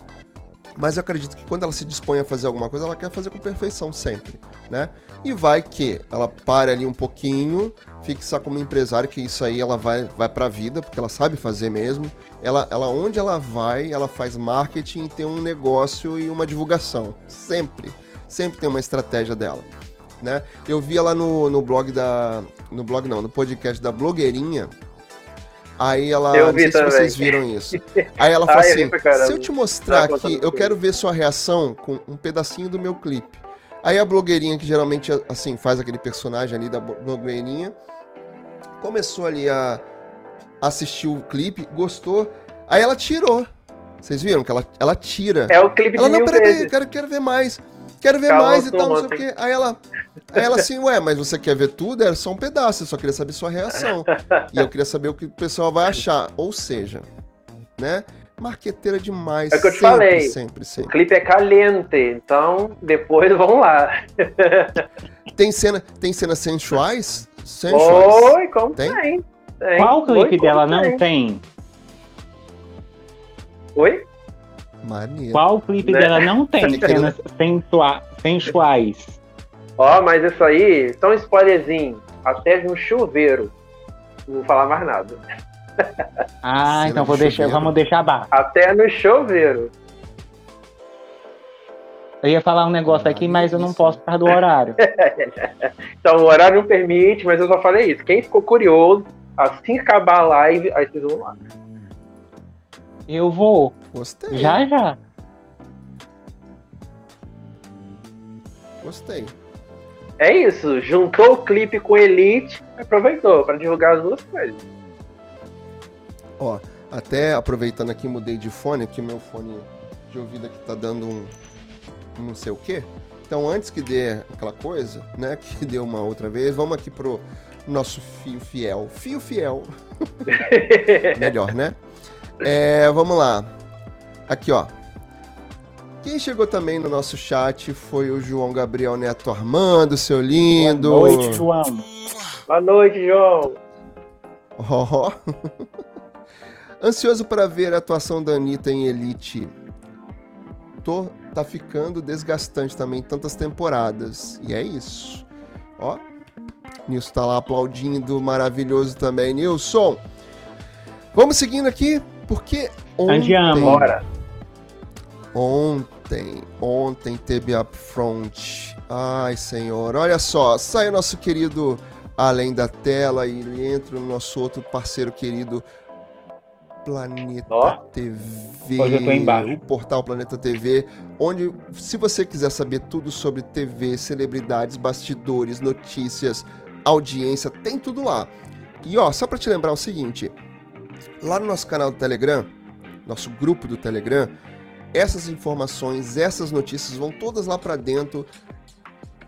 Mas eu acredito que quando ela se dispõe a fazer alguma coisa, ela quer fazer com perfeição sempre, né? E vai que ela para ali um pouquinho, fixa como empresária, que isso aí ela vai, vai pra vida, porque ela sabe fazer mesmo. Ela, ela onde ela vai, ela faz marketing, tem um negócio e uma divulgação. Sempre. Sempre tem uma estratégia dela. Né? Eu vi ela no, no blog da. No blog não, no podcast da blogueirinha Aí ela. Eu vi não sei também. se vocês viram isso. Aí ela falou assim: se eu te mostrar aqui, eu quero ver sua reação com um pedacinho do meu clipe. Aí a blogueirinha, que geralmente assim faz aquele personagem ali da blogueirinha, começou ali a assistir o clipe, gostou. Aí ela tirou. Vocês viram que ela, ela tira. É o clipe ela, de não, peraí, eu quero, quero ver mais. Quero ver Calma, mais e tal, não sei o quê. Aí ela, aí ela assim, ué, mas você quer ver tudo? Era só um pedaço, eu só queria saber sua reação. e eu queria saber o que o pessoal vai achar. Ou seja, né? Marqueteira demais. É o que eu te sempre, falei. Sempre, sempre. O clipe é caliente, então depois vamos lá. tem cena, tem cenas sensuais? Sensuais. Oi, como tem? tem? tem. Qual clipe Oi, dela tem? não tem? Oi? Maneiro. Qual clipe né? dela não tem cenas sensua sensuais? Ó, oh, mas isso aí, um spoilerzinho. Até no chuveiro. Não vou falar mais nada. Ah, Cena então vou deixar, vamos deixar abaixo. Até no chuveiro. Eu ia falar um negócio aqui, mas eu não posso por causa do horário. então, o horário não permite, mas eu só falei isso. Quem ficou curioso, assim que acabar a live, aí vocês vão lá. Eu vou. Gostei. Já, já. Gostei. É isso, juntou o clipe com Elite, aproveitou para divulgar as duas coisas. Ó, até aproveitando aqui, mudei de fone, aqui meu fone de ouvido aqui tá dando um, um não sei o quê. Então, antes que dê aquela coisa, né, que deu uma outra vez, vamos aqui pro nosso fio fiel. Fio fiel. Melhor, né? É, vamos lá. Aqui, ó. Quem chegou também no nosso chat foi o João Gabriel Neto Armando, seu lindo. Boa noite, João. Boa noite, João. Oh. Ansioso para ver a atuação da Anitta em Elite. Tô, tá ficando desgastante também, tantas temporadas. E é isso. Ó, Nilson tá lá aplaudindo, maravilhoso também. Nilson, vamos seguindo aqui. Porque ontem... Andiamo. Bora. Ontem, ontem teve Upfront. Ai, senhor. Olha só, sai o nosso querido Além da Tela e ele entra no nosso outro parceiro querido Planeta oh. TV. Hoje eu tô embaixo. O portal Planeta TV, onde se você quiser saber tudo sobre TV, celebridades, bastidores, notícias, audiência, tem tudo lá. E ó, só para te lembrar o seguinte, Lá no nosso canal do Telegram, nosso grupo do Telegram, essas informações, essas notícias vão todas lá para dentro,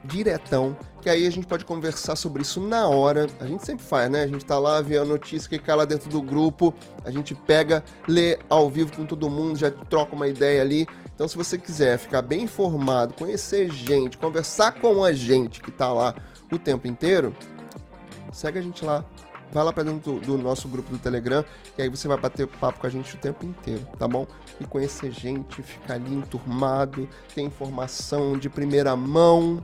diretão, que aí a gente pode conversar sobre isso na hora. A gente sempre faz, né? A gente tá lá, vê a notícia que cai lá dentro do grupo, a gente pega, lê ao vivo com todo mundo, já troca uma ideia ali. Então, se você quiser ficar bem informado, conhecer gente, conversar com a gente que tá lá o tempo inteiro, segue a gente lá vai lá para dentro do, do, nosso grupo do Telegram, e aí você vai bater papo com a gente o tempo inteiro, tá bom? E conhecer gente, ficar ali enturmado, ter informação de primeira mão.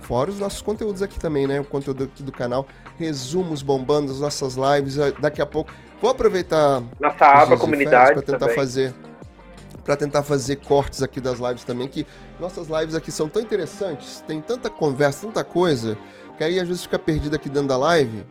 Fora os nossos conteúdos aqui também, né? O conteúdo aqui do canal, resumos bombando as nossas lives. Daqui a pouco vou aproveitar nossa aba comunidade para tentar também. fazer para tentar fazer cortes aqui das lives também, que nossas lives aqui são tão interessantes, tem tanta conversa, tanta coisa, que aí às vezes fica perdido aqui dentro da live.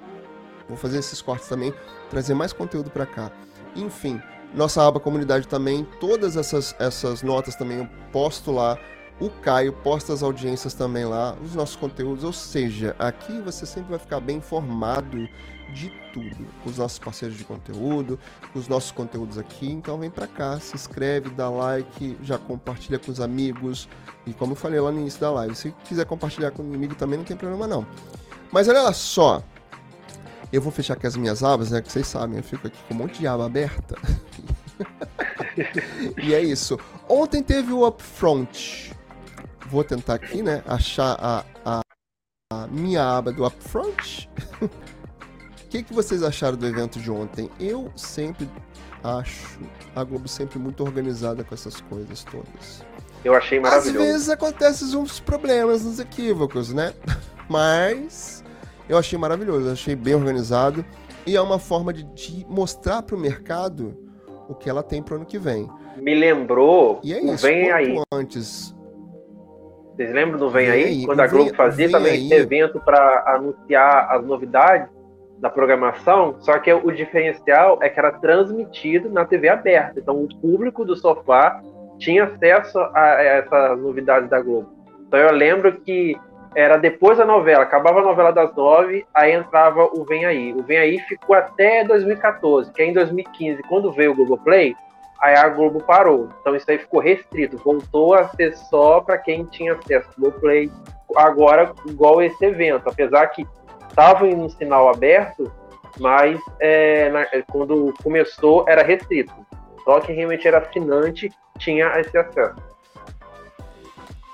Vou fazer esses cortes também, trazer mais conteúdo para cá. Enfim, nossa aba comunidade também, todas essas, essas notas também eu posto lá. O Caio posta as audiências também lá, os nossos conteúdos, ou seja, aqui você sempre vai ficar bem informado de tudo, com os nossos parceiros de conteúdo, com os nossos conteúdos aqui. Então vem para cá, se inscreve, dá like, já compartilha com os amigos. E como eu falei lá no início da live, se quiser compartilhar comigo também não tem problema não. Mas olha só, eu vou fechar aqui as minhas abas, né? Que vocês sabem, eu fico aqui com um monte de aba aberta. e é isso. Ontem teve o Upfront. Vou tentar aqui, né? Achar a, a, a minha aba do Upfront. que, que vocês acharam do evento de ontem? Eu sempre acho a Globo sempre muito organizada com essas coisas todas. Eu achei maravilhoso. Às vezes acontecem uns problemas, uns equívocos, né? Mas eu achei maravilhoso, achei bem organizado e é uma forma de, de mostrar para o mercado o que ela tem para o ano que vem. Me lembrou e é isso, Vem Aí. Antes. Vocês lembram do Vem, vem aí? aí? Quando a Globo fazia também esse evento para anunciar as novidades da programação, só que o diferencial é que era transmitido na TV aberta. Então o público do sofá tinha acesso a essas novidades da Globo. Então eu lembro que era depois da novela, acabava a novela das nove, aí entrava o Vem Aí. O Vem Aí ficou até 2014, que em 2015, quando veio o Globoplay, aí a Globo parou. Então isso aí ficou restrito, voltou a ser só para quem tinha acesso ao Globoplay. Agora, igual esse evento, apesar que estava em um sinal aberto, mas é, na, quando começou era restrito. Só quem realmente era assinante tinha esse acesso.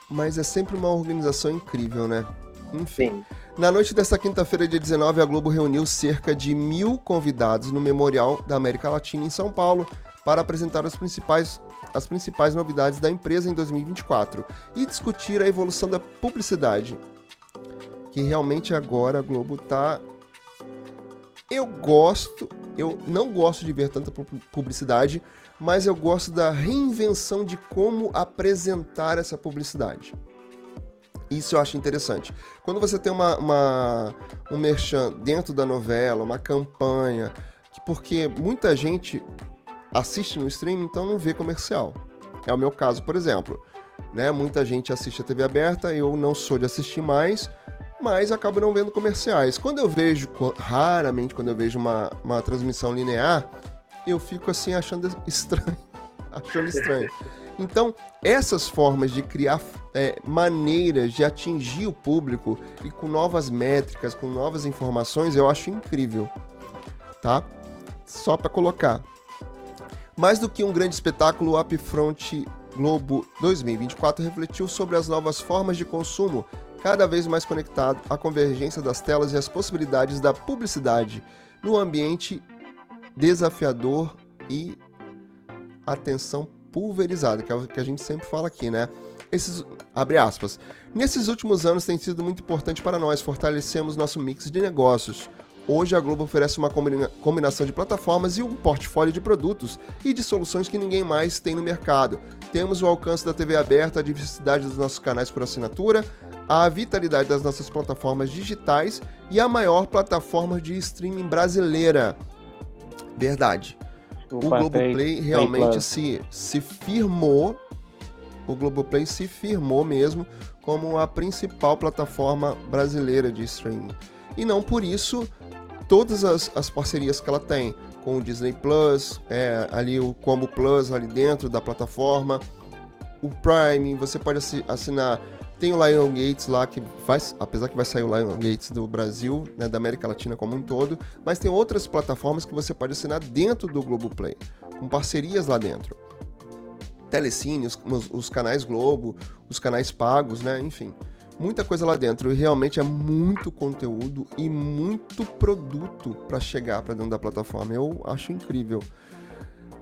Mas é sempre uma organização incrível, né? Enfim. Sim. Na noite desta quinta-feira, dia 19, a Globo reuniu cerca de mil convidados no Memorial da América Latina em São Paulo para apresentar as principais, as principais novidades da empresa em 2024 e discutir a evolução da publicidade. Que realmente agora a Globo está. Eu gosto, eu não gosto de ver tanta publicidade, mas eu gosto da reinvenção de como apresentar essa publicidade. Isso eu acho interessante. Quando você tem uma, uma, um merchan dentro da novela, uma campanha, porque muita gente assiste no streaming, então não vê comercial. É o meu caso, por exemplo. Né? Muita gente assiste a TV aberta, eu não sou de assistir mais, mas acabo não vendo comerciais. Quando eu vejo, raramente quando eu vejo uma, uma transmissão linear, eu fico assim achando estranho. achando estranho. Então, essas formas de criar é, maneiras de atingir o público e com novas métricas, com novas informações, eu acho incrível. Tá? Só para colocar. Mais do que um grande espetáculo, o Upfront Globo 2024 refletiu sobre as novas formas de consumo, cada vez mais conectado à convergência das telas e as possibilidades da publicidade no ambiente desafiador e atenção pulverizada, que é o que a gente sempre fala aqui, né? Esses, abre aspas. Nesses últimos anos tem sido muito importante para nós fortalecermos nosso mix de negócios. Hoje a Globo oferece uma combina combinação de plataformas e um portfólio de produtos e de soluções que ninguém mais tem no mercado. Temos o alcance da TV aberta, a diversidade dos nossos canais por assinatura, a vitalidade das nossas plataformas digitais e a maior plataforma de streaming brasileira. Verdade. O, o Globoplay realmente se, se firmou, o Globoplay se firmou mesmo como a principal plataforma brasileira de streaming. E não por isso todas as, as parcerias que ela tem com o Disney Plus, é, ali o Combo Plus ali dentro da plataforma, o Prime, você pode assinar tem o Lion Gates lá, que vai, apesar que vai sair o Lion Gates do Brasil, né, da América Latina como um todo, mas tem outras plataformas que você pode assinar dentro do Globoplay, com parcerias lá dentro. Telecine, os, os canais Globo, os canais pagos, né, enfim. Muita coisa lá dentro e realmente é muito conteúdo e muito produto para chegar para dentro da plataforma. Eu acho incrível.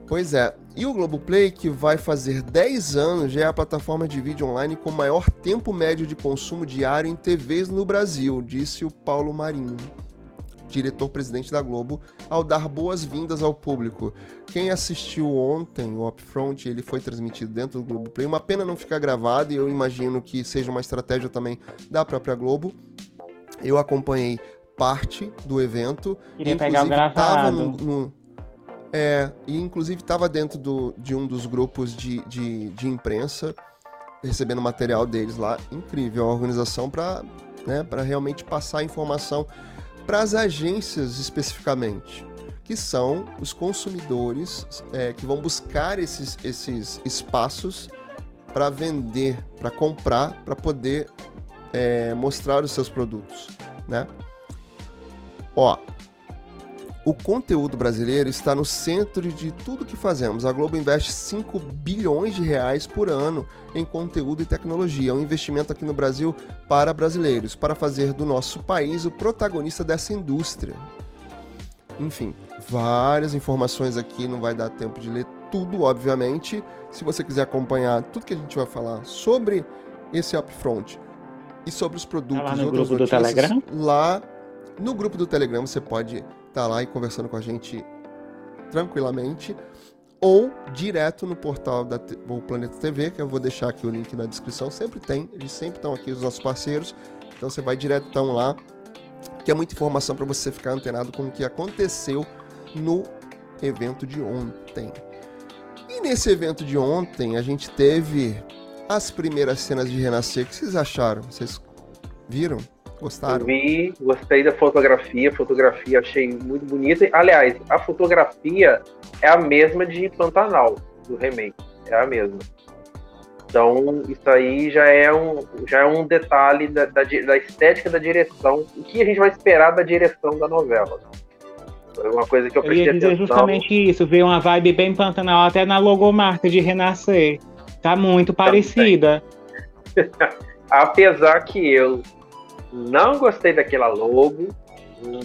Pois é. E o Globoplay, que vai fazer 10 anos, já é a plataforma de vídeo online com maior tempo médio de consumo diário em TVs no Brasil, disse o Paulo Marinho, diretor-presidente da Globo, ao dar boas-vindas ao público. Quem assistiu ontem o Upfront, ele foi transmitido dentro do Globoplay. Uma pena não ficar gravado e eu imagino que seja uma estratégia também da própria Globo. Eu acompanhei parte do evento. Queria pegar o gravado. No, no, é, e inclusive estava dentro do, de um dos grupos de, de, de, imprensa, recebendo material deles lá. Incrível, a organização para né, realmente passar informação para as agências especificamente, que são os consumidores é, que vão buscar esses, esses espaços para vender, para comprar, para poder é, mostrar os seus produtos, né? Ó, o conteúdo brasileiro está no centro de tudo que fazemos. A Globo investe 5 bilhões de reais por ano em conteúdo e tecnologia. É um investimento aqui no Brasil para brasileiros, para fazer do nosso país o protagonista dessa indústria. Enfim, várias informações aqui, não vai dar tempo de ler tudo, obviamente. Se você quiser acompanhar tudo que a gente vai falar sobre esse upfront e sobre os produtos tá lá no e grupo do Telegram? lá no grupo do Telegram você pode estar tá lá e conversando com a gente tranquilamente ou direto no portal da o Planeta TV, que eu vou deixar aqui o link na descrição, sempre tem, eles sempre estão aqui os nossos parceiros. Então você vai direto então lá, que é muita informação para você ficar antenado com o que aconteceu no evento de ontem. E nesse evento de ontem a gente teve as primeiras cenas de Renascer. O que vocês acharam? Vocês viram? Gostaram? Vi, gostei da fotografia, fotografia achei muito bonita. Aliás, a fotografia é a mesma de Pantanal, do remake. É a mesma. Então, isso aí já é um, já é um detalhe da, da, da estética da direção. O que a gente vai esperar da direção da novela? É uma coisa que eu prestei Eu ia dizer atenção. justamente isso, veio uma vibe bem Pantanal, até na logomarca de Renascer. Tá muito parecida. Apesar que eu não gostei daquela logo,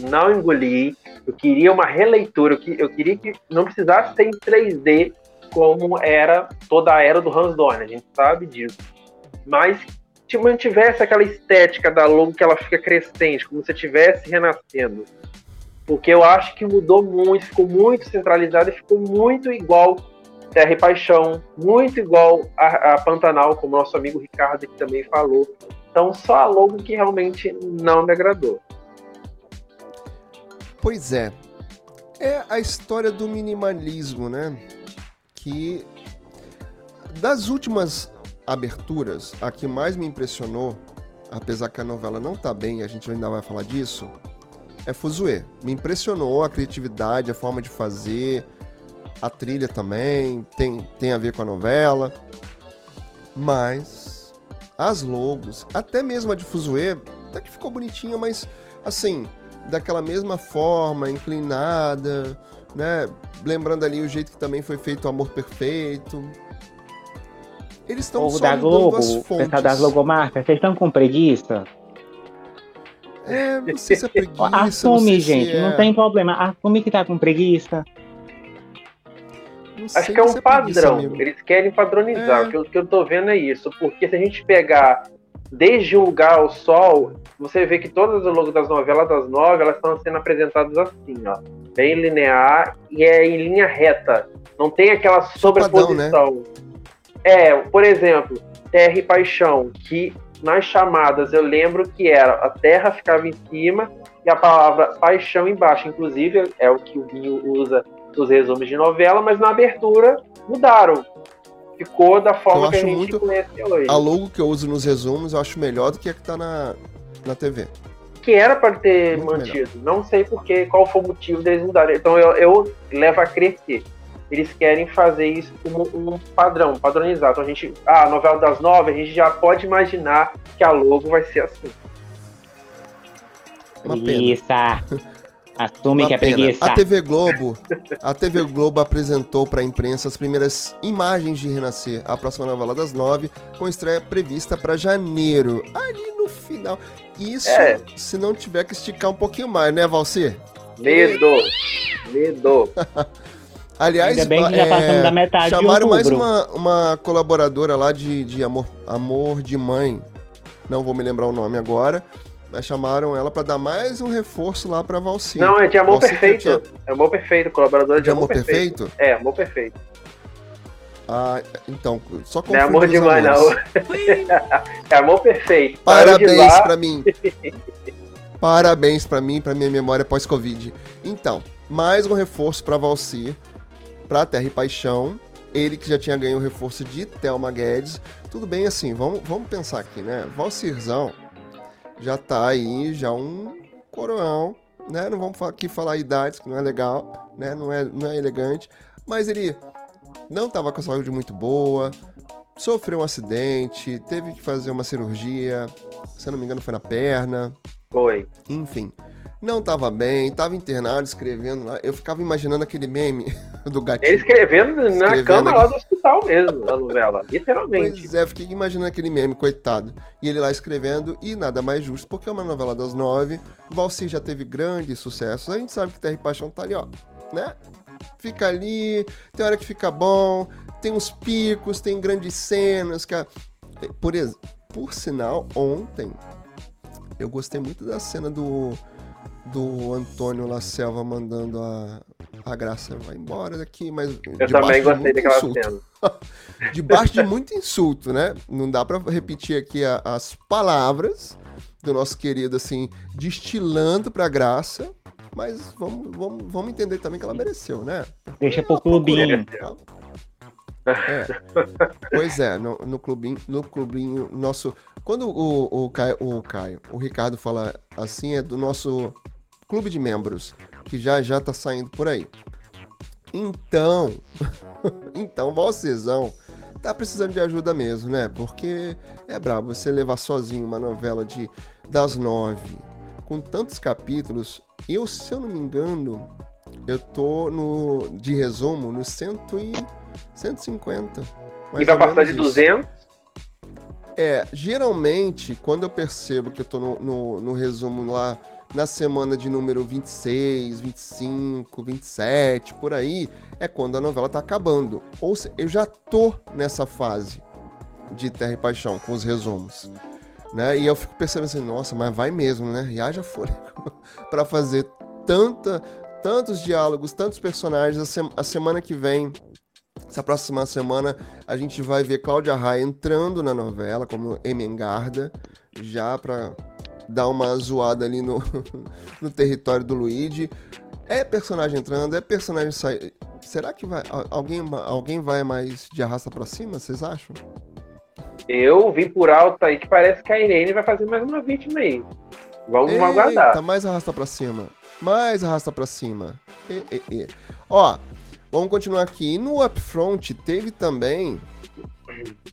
não engoli. Eu queria uma releitura, eu queria que não precisasse ser em 3D como era toda a era do Hans Dorn, a gente sabe disso. Mas se mantivesse aquela estética da logo que ela fica crescente, como se estivesse renascendo. Porque eu acho que mudou muito, ficou muito centralizado e ficou muito igual Terra e Paixão, muito igual a, a Pantanal, como nosso amigo Ricardo que também falou. Então, só a logo que realmente não me agradou. Pois é. É a história do minimalismo, né? Que das últimas aberturas, a que mais me impressionou, apesar que a novela não tá bem, a gente ainda vai falar disso, é Fuzue. Me impressionou a criatividade, a forma de fazer, a trilha também, tem, tem a ver com a novela. Mas as logos, até mesmo a de Fuzue, até que ficou bonitinha, mas assim, daquela mesma forma, inclinada, né? Lembrando ali o jeito que também foi feito o Amor Perfeito. Eles estão só da Globo, as fontes. das logomarcas, vocês estão com preguiça? É, não sei se é preguiça. Assume, gente, é... não tem problema. Assume que tá com preguiça. Acho que é um padrão. Eles querem padronizar. É. O, que eu, o que eu tô vendo é isso. Porque se a gente pegar desde o lugar ao sol, você vê que todas as logos das novelas das nove elas estão sendo apresentadas assim, ó. Bem linear e é em linha reta. Não tem aquela sobreposição. né? É, por exemplo, Terra e Paixão, que nas chamadas eu lembro que era a Terra ficava em cima e a palavra paixão embaixo. Inclusive, é o que o Vinho usa dos resumos de novela, mas na abertura mudaram. Ficou da forma que a gente muito, conhece hoje. A logo que eu uso nos resumos eu acho melhor do que a que tá na, na TV. Que era para ter muito mantido. Melhor. Não sei porque, qual foi o motivo deles mudarem. Então eu, eu levo a crer que eles querem fazer isso como um padrão, padronizado. Então a gente, ah, a novela das nove, a gente já pode imaginar que a logo vai ser assim. Uma pena. Assume que é pena. preguiça. A TV Globo, a TV Globo apresentou para a imprensa as primeiras imagens de Renascer, a próxima novela das nove, com estreia prevista para janeiro. Ali no final. Isso é. se não tiver que esticar um pouquinho mais, né, Valcer? Medo. Medo. Aliás, Ainda bem que já é, da metade chamaram mais uma, uma colaboradora lá de, de amor, amor de Mãe. Não vou me lembrar o nome agora chamaram ela para dar mais um reforço lá para Valci. Não, é de Amor Valci Perfeito. Tinha... É Amor Perfeito, colaboradora de, de Amor, amor perfeito. perfeito. É, Amor Perfeito. Ah, então, só Não é amor demais, não. é amor perfeito. Parabéns para mim. Parabéns para mim, para minha memória pós-Covid. Então, mais um reforço para Valci, para Terra e Paixão. Ele que já tinha ganho o reforço de Thelma Guedes. Tudo bem assim, vamos, vamos pensar aqui, né? Valcirzão já tá aí, já um coroão, né? Não vamos aqui falar idades, que não é legal, né? Não é, não é elegante, mas ele não estava com a saúde muito boa, sofreu um acidente, teve que fazer uma cirurgia, se eu não me engano foi na perna. Foi. Enfim, não tava bem, tava internado, escrevendo lá. Eu ficava imaginando aquele meme do gatinho. Ele escrevendo na escrevendo cama aqui. lá do hospital mesmo, na novela, literalmente. Pois é, fiquei imaginando aquele meme, coitado. E ele lá escrevendo, e nada mais justo, porque é uma novela das nove. Valci já teve grandes sucessos. A gente sabe que Terra e Paixão tá ali, ó, né? Fica ali, tem hora que fica bom, tem uns picos, tem grandes cenas. Que... Por, por sinal, ontem eu gostei muito da cena do do Antônio La Selva mandando a, a Graça vai embora daqui, mas. Eu também gostei daquela insulto. cena. debaixo de muito insulto, né? Não dá para repetir aqui a, as palavras do nosso querido, assim, destilando pra Graça, mas vamos, vamos, vamos entender também que ela mereceu, né? Deixa pro clubinho. É. Pois é, no, no, clubinho, no clubinho nosso. Quando o, o, Caio, o Caio, o Ricardo fala assim, é do nosso clube de membros, que já já tá saindo por aí. Então, então, vocêsão tá precisando de ajuda mesmo, né? Porque é brabo você levar sozinho uma novela de das nove, com tantos capítulos. Eu, se eu não me engano, eu tô no de resumo no cento e 150. E vai passar de 200? É, geralmente, quando eu percebo que eu tô no, no, no resumo lá na semana de número 26, 25, 27, por aí, é quando a novela tá acabando. Ou seja, eu já tô nessa fase de Terra e Paixão, com os resumos. Né? E eu fico pensando assim, nossa, mas vai mesmo, né? E haja fôlego para fazer tanta, tantos diálogos, tantos personagens. A, se a, semana que vem, essa próxima semana, a gente vai ver Cláudia Raia entrando na novela como Emengarda, já para dar uma zoada ali no, no território do Luigi. É personagem entrando, é personagem saindo. Será que vai alguém, alguém vai mais de arrasta para cima, vocês acham? Eu vi por alto aí que parece que a Irene vai fazer mais uma vítima aí. Vamos Eita, aguardar. mais arrasta para cima. Mais arrasta para cima. E, e, e. Ó, vamos continuar aqui. No Upfront teve também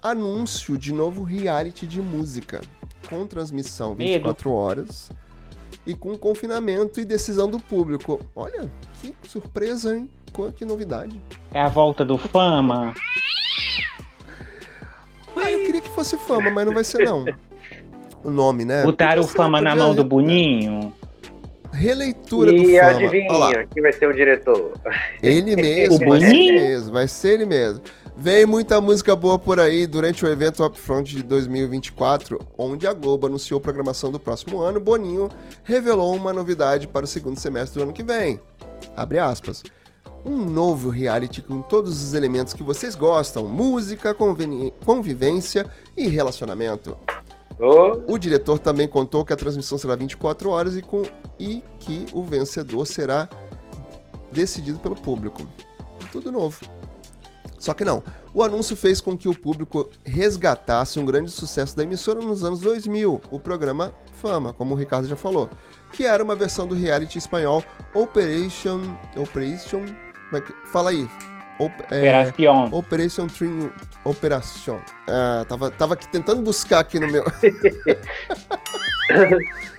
anúncio de novo reality de música com transmissão 24 Medo. horas e com confinamento e decisão do público. Olha, que surpresa, hein? Que novidade. É a volta do Fama. Ah, eu queria que fosse Fama, mas não vai ser não. O nome, né? Botaram o Fama na mão do Boninho. Releitura e do Fama. E adivinha quem vai ser o diretor? Ele mesmo, o vai ser ele mesmo, vai ser ele mesmo. Vem muita música boa por aí durante o evento Upfront de 2024, onde a Globo anunciou a programação do próximo ano. Boninho revelou uma novidade para o segundo semestre do ano que vem. Abre aspas. Um novo reality com todos os elementos que vocês gostam: música, convivência e relacionamento. Oh. O diretor também contou que a transmissão será 24 horas e, com, e que o vencedor será decidido pelo público. Tudo novo. Só que não. O anúncio fez com que o público resgatasse um grande sucesso da emissora nos anos 2000, o programa Fama, como o Ricardo já falou, que era uma versão do reality espanhol Operation. Operation. É fala aí. Op, é. Operation Trin. Operação. Ah, tava, tava aqui tentando buscar aqui no meu.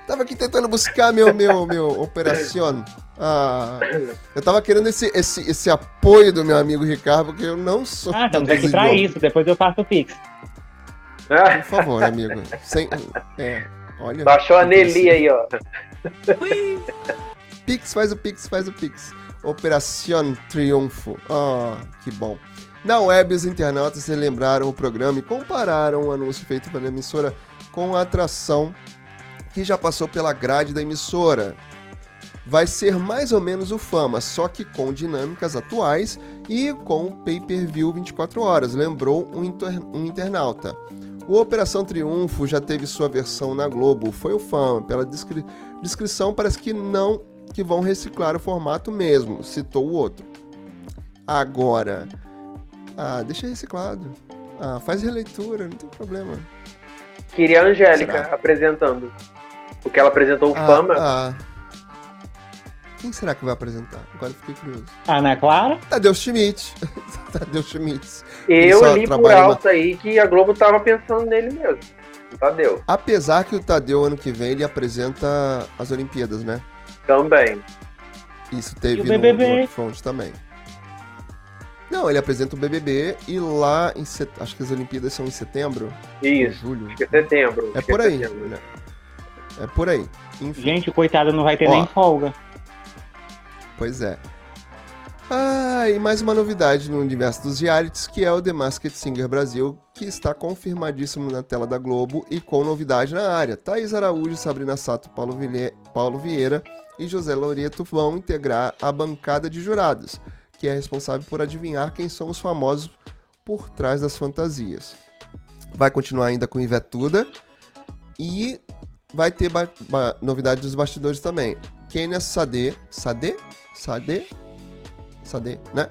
tava aqui tentando buscar meu, meu, meu Operação. Ah, eu tava querendo esse, esse, esse apoio do meu amigo Ricardo, porque eu não sou. Ah, estamos aqui pra isso, depois eu faço o Pix. Por favor, amigo. Sem, é, olha, Baixou a Nelly aí, ó. Pix, faz o Pix, faz o Pix. Operação Triunfo. Ah, que bom. Na web, os internautas relembraram o programa e compararam o anúncio feito pela emissora com a atração que já passou pela grade da emissora vai ser mais ou menos o Fama, só que com dinâmicas atuais e com pay-per-view 24 horas, lembrou um, inter um internauta. O Operação Triunfo já teve sua versão na Globo, foi o Fama. Pela descri descrição, parece que não que vão reciclar o formato mesmo, citou o outro. Agora, ah, deixa reciclado. Ah, faz releitura, não tem problema. Queria a Angélica Será? apresentando. Porque ela apresentou o ah, Fama. Ah. Quem será que vai apresentar? Agora fiquei curioso. Ana Clara? Tadeu Schmidt. Tadeu Schmidt. Eu li por alto na... aí que a Globo tava pensando nele mesmo. O Tadeu. Apesar que o Tadeu, ano que vem, ele apresenta as Olimpíadas, né? Também. Isso teve no, no Front também. Não, ele apresenta o BBB e lá em set... acho que as Olimpíadas são em setembro. Isso. Julho. Acho que é setembro. É por é aí. Né? É por aí. Enfim. Gente, coitado, não vai ter Ó, nem folga. Pois é. Ah, e mais uma novidade no universo dos realities, que é o The Masked Singer Brasil, que está confirmadíssimo na tela da Globo e com novidade na área. Thaís Araújo, Sabrina Sato, Paulo, Ville... Paulo Vieira e José Loreto vão integrar a bancada de jurados, que é responsável por adivinhar quem são os famosos por trás das fantasias. Vai continuar ainda com Ivetuda e vai ter novidade dos bastidores também. Kenia Sade, Sade? Sade? Sade, né?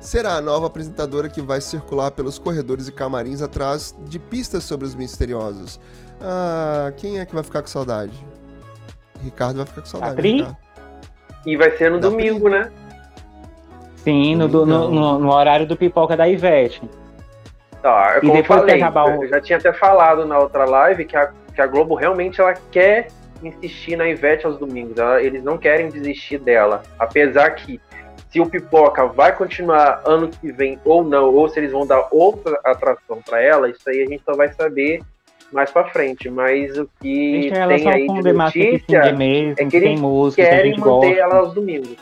Será a nova apresentadora que vai circular pelos corredores e camarins atrás de pistas sobre os misteriosos. Ah, quem é que vai ficar com saudade? Ricardo vai ficar com saudade. Pri? E vai ser no da domingo, Pri? né? Sim, no, no, no, no, horário do pipoca da Ivete. Tá, e depois falei, acabar o... eu já tinha até falado na outra live que a, que a Globo realmente ela quer insistir na Ivete aos domingos. Ela, eles não querem desistir dela. Apesar que se o Pipoca vai continuar ano que vem ou não, ou se eles vão dar outra atração para ela, isso aí a gente só vai saber mais para frente. Mas o que Deixa tem aí de notícia mesmo, é que eles música, querem manter gosta. ela aos domingos.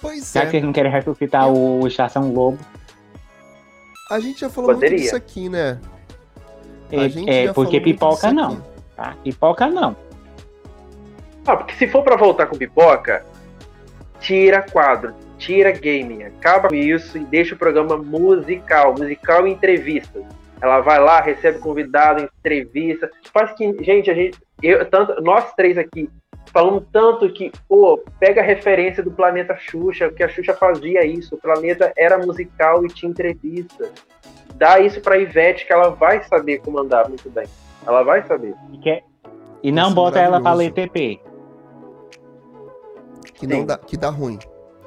Pois Já é. que eles não querem ressuscitar o Estação Globo. A gente já falou Poderia. muito disso aqui, né? É, é porque pipoca não. Tá? Pipoca não. Ah, porque se for para voltar com pipoca, tira quadro, tira game, acaba com isso e deixa o programa musical, musical e entrevistas. Ela vai lá, recebe convidado, entrevista, faz que, gente, a gente, eu, tanto, nós três aqui falamos tanto que, pô, pega a referência do Planeta Xuxa, que a Xuxa fazia isso, o planeta era musical e tinha entrevista. Dá isso pra Ivete que ela vai saber comandar muito bem. Ela vai saber. E, quer... e não isso bota ela pra ler TP que não dá, que dá ruim.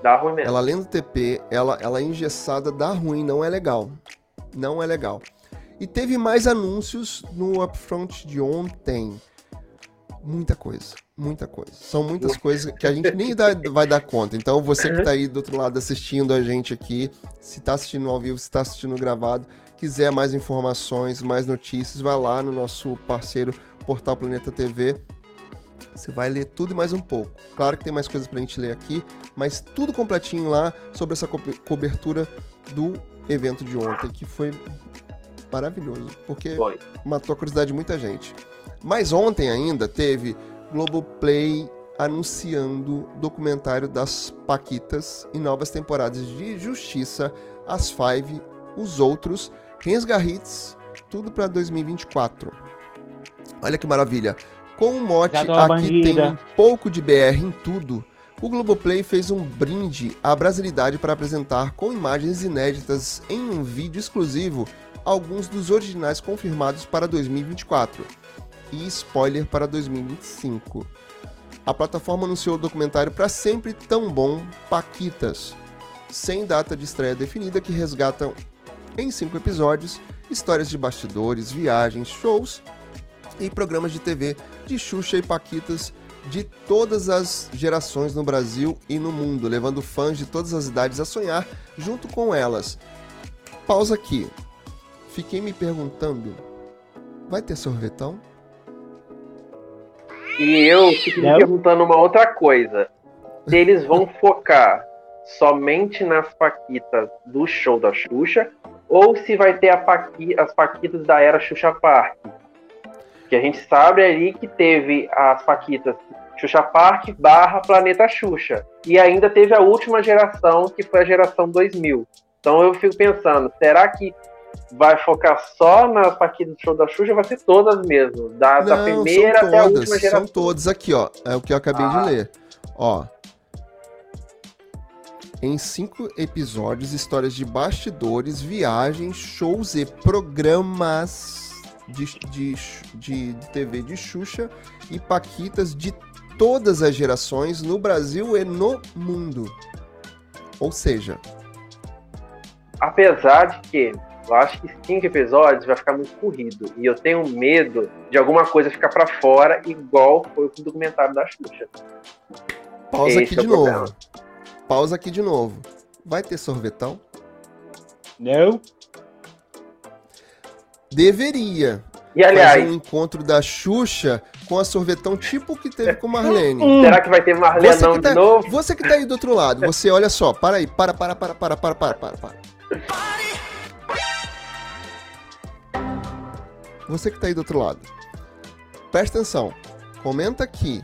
Dá ruim mesmo. Ela lendo TP, ela, ela engessada dá ruim, não é legal. Não é legal. E teve mais anúncios no upfront de ontem. Muita coisa, muita coisa. São muitas coisas que a gente nem dá, vai dar conta. Então, você que está aí do outro lado assistindo a gente aqui, se está assistindo ao vivo, se está assistindo gravado, quiser mais informações, mais notícias, vai lá no nosso parceiro Portal Planeta TV, você vai ler tudo e mais um pouco. Claro que tem mais coisas pra gente ler aqui, mas tudo completinho lá sobre essa co cobertura do evento de ontem, que foi maravilhoso, porque foi. matou a curiosidade de muita gente. Mas ontem ainda teve Globoplay anunciando documentário das Paquitas e novas temporadas de Justiça, As Five, Os Outros, Rensga Hits, tudo para 2024. Olha que maravilha. Com o mote Aqui tem um pouco de BR em tudo, o Globoplay fez um brinde à brasilidade para apresentar com imagens inéditas em um vídeo exclusivo alguns dos originais confirmados para 2024 e spoiler para 2025. A plataforma anunciou o documentário Para Sempre Tão Bom Paquitas, sem data de estreia definida, que resgatam em cinco episódios histórias de bastidores, viagens, shows e programas de TV de Xuxa e Paquitas de todas as gerações no Brasil e no mundo, levando fãs de todas as idades a sonhar junto com elas. Pausa aqui. Fiquei me perguntando: vai ter sorvetão? E eu fiquei me perguntando uma outra coisa. Se eles vão focar somente nas Paquitas do show da Xuxa ou se vai ter Paqui, as Paquitas da era Xuxa Park que a gente sabe ali que teve as Paquitas Xuxa Park barra Planeta Xuxa. E ainda teve a última geração, que foi a geração 2000. Então eu fico pensando, será que vai focar só nas Paquitas do show da Xuxa? Vai ser todas mesmo, da, Não, da primeira até a última geração. São todas aqui, ó. É o que eu acabei ah. de ler. Ó. Em cinco episódios, histórias de bastidores, viagens, shows e programas de, de, de, TV de Xuxa e Paquitas de todas as gerações no Brasil e no mundo. Ou seja, apesar de que Eu acho que cinco episódios vai ficar muito corrido. E eu tenho medo de alguma coisa ficar para fora, igual foi o documentário da Xuxa. Pausa Esse aqui é de novo. Pausa aqui de novo. Vai ter sorvetão? Não. Deveria. E aliás, fazer um encontro da Xuxa com a sorvetão tipo que teve com Marlene. Hum. Será que vai ter Marlene tá, de novo? Você que tá aí do outro lado, você olha só, para aí, para, para, para, para, para, para, para, para. Você que tá aí do outro lado. Presta atenção. Comenta aqui,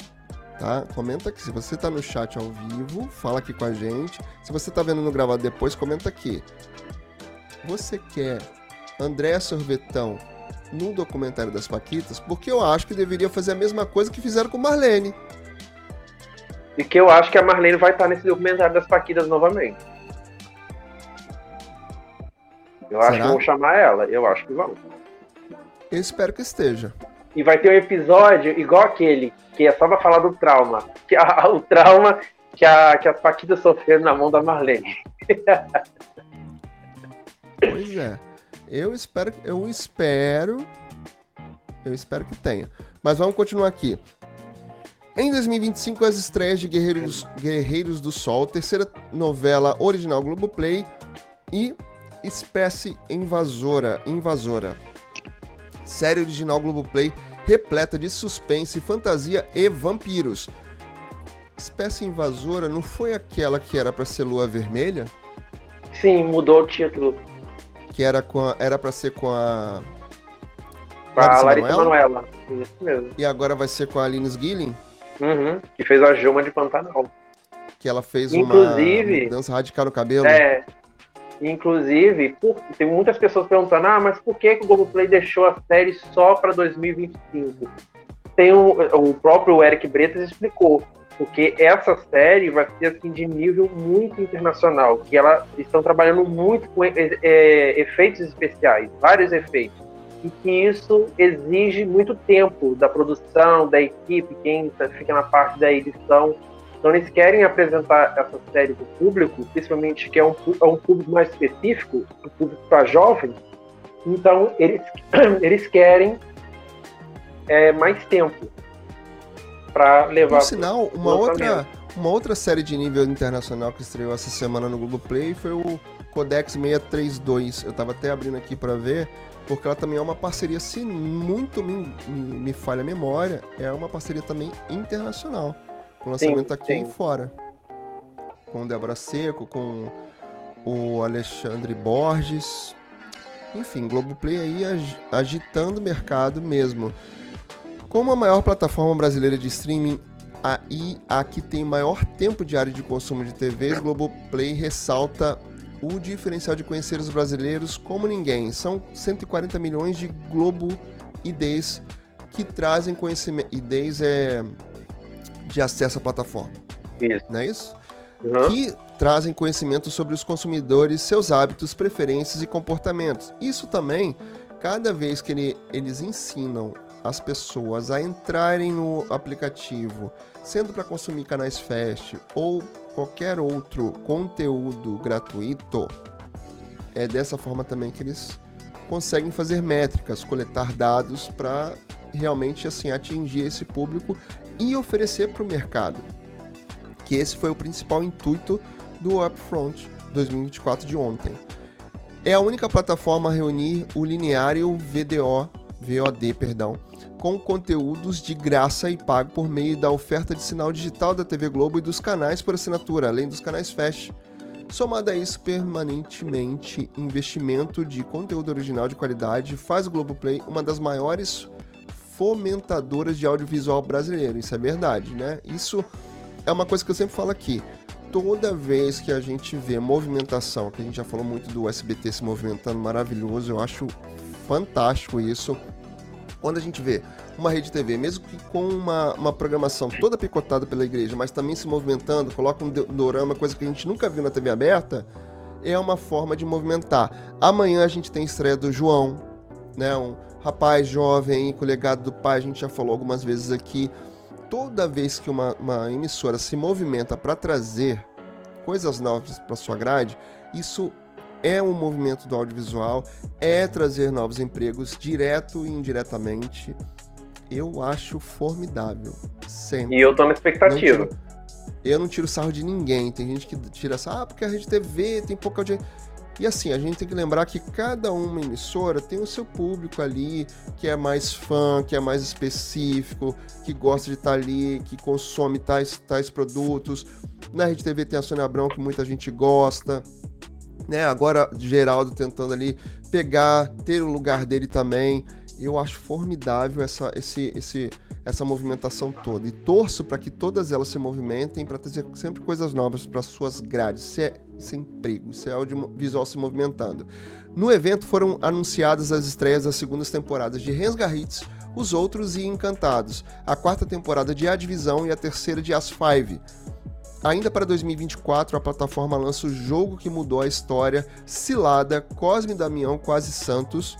tá? Comenta aqui. Se você tá no chat ao vivo, fala aqui com a gente. Se você tá vendo no gravado depois, comenta aqui. Você quer André Sorvetão no documentário das Paquitas, porque eu acho que deveria fazer a mesma coisa que fizeram com Marlene. E que eu acho que a Marlene vai estar nesse documentário das Paquitas novamente. Eu Será? acho que vão chamar ela, eu acho que vão. Eu espero que esteja. E vai ter um episódio igual aquele, que é só pra falar do trauma. Que a, o trauma que, a, que as Paquitas sofreram na mão da Marlene. pois é. Eu espero, eu espero, eu espero que tenha. Mas vamos continuar aqui. Em 2025, as estreias de Guerreiros, Guerreiros do Sol, terceira novela original Globoplay e Espécie Invasora, Invasora. Série original Globoplay repleta de suspense, fantasia e vampiros. Espécie Invasora não foi aquela que era para ser Lua Vermelha? Sim, mudou o título que era com a, era para ser com a com a Larissa Manoela. Isso mesmo. E agora vai ser com a Aline Gilling? Uhum, que fez a Juma de Pantanal. Que ela fez inclusive, uma dança radical no cabelo. É. Inclusive, por, tem muitas pessoas perguntando: ah, mas por que, que o Globoplay deixou a série só para 2025? Tem um, o próprio Eric Bretas explicou porque essa série vai ser assim, de nível muito internacional, que ela estão trabalhando muito com é, é, efeitos especiais, vários efeitos, e que isso exige muito tempo da produção, da equipe, quem tá, fica na parte da edição. Então eles querem apresentar essa série para o público, principalmente que é um, é um público mais específico, o público para jovens. Então eles, eles querem é, mais tempo para levar. Por sinal, uma outra, uma outra série de nível internacional que estreou essa semana no Globoplay foi o Codex 632. Eu tava até abrindo aqui para ver, porque ela também é uma parceria, se muito me, me, me, falha a memória, é uma parceria também internacional. Com lançamento sim, aqui sim. fora. Com Débora Seco, com o Alexandre Borges. Enfim, Globoplay aí agitando o mercado mesmo. Como a maior plataforma brasileira de streaming e a que tem maior tempo diário de consumo de TVs, Globoplay ressalta o diferencial de conhecer os brasileiros como ninguém. São 140 milhões de Globo IDs que trazem conhecimento. IDs é de acesso à plataforma. Isso. Não é isso? Uhum. Que trazem conhecimento sobre os consumidores, seus hábitos, preferências e comportamentos. Isso também, cada vez que ele, eles ensinam as pessoas a entrarem no aplicativo, sendo para consumir canais Fast ou qualquer outro conteúdo gratuito, é dessa forma também que eles conseguem fazer métricas, coletar dados para realmente assim atingir esse público e oferecer para o mercado. Que esse foi o principal intuito do Upfront 2024 de ontem. É a única plataforma a reunir o linear e o VDO, VOD, perdão, com conteúdos de graça e pago por meio da oferta de sinal digital da TV Globo e dos canais por assinatura, além dos canais Fast. Somado a isso, permanentemente investimento de conteúdo original de qualidade faz o Globoplay uma das maiores fomentadoras de audiovisual brasileiro. Isso é verdade, né? Isso é uma coisa que eu sempre falo aqui. Toda vez que a gente vê movimentação, que a gente já falou muito do SBT se movimentando maravilhoso, eu acho fantástico isso quando a gente vê uma rede TV, mesmo que com uma, uma programação toda picotada pela igreja, mas também se movimentando, coloca um dorama, coisa que a gente nunca viu na TV aberta, é uma forma de movimentar. Amanhã a gente tem estreia do João, né? Um rapaz jovem com o legado do pai, a gente já falou algumas vezes aqui. Toda vez que uma, uma emissora se movimenta para trazer coisas novas para sua grade, isso é um movimento do audiovisual, é trazer novos empregos direto e indiretamente. Eu acho formidável. Sempre. E eu tô na expectativa. Não tiro, eu não tiro sarro de ninguém. Tem gente que tira sarro, ah, porque a Rede TV tem pouca audiência. E assim, a gente tem que lembrar que cada uma emissora tem o seu público ali, que é mais fã, que é mais específico, que gosta de estar tá ali, que consome tais, tais produtos. Na Rede TV tem a Sônia Abrão, que muita gente gosta. Né? Agora, Geraldo tentando ali pegar, ter o lugar dele também. Eu acho formidável essa, esse, esse, essa movimentação toda. E torço para que todas elas se movimentem para trazer sempre coisas novas para suas grades. Se é, se é emprego, se é audiovisual se movimentando. No evento foram anunciadas as estreias das segundas temporadas de Rensgarritz, Os Outros e Encantados, a quarta temporada de A Divisão e a terceira de As Five. Ainda para 2024, a plataforma lança o jogo que mudou a história, Cilada, Cosme Damião Quase Santos,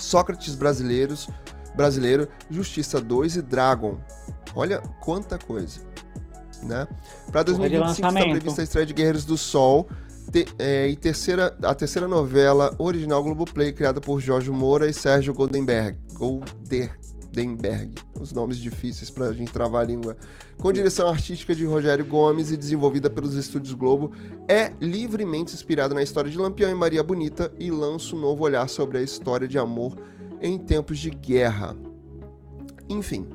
Sócrates Brasileiros, Brasileiro, Justiça 2 e Dragon. Olha quanta coisa. Né? Para 2025 está prevista a estreia de Guerreiros do Sol te, é, e terceira, a terceira novela original Globoplay, criada por Jorge Moura e Sérgio Goldenberg. Goldenberg. Os nomes difíceis para a gente travar a língua. Com direção artística de Rogério Gomes e desenvolvida pelos estúdios Globo, é livremente inspirada na história de Lampião e Maria Bonita e lança um novo olhar sobre a história de amor em tempos de guerra. Enfim,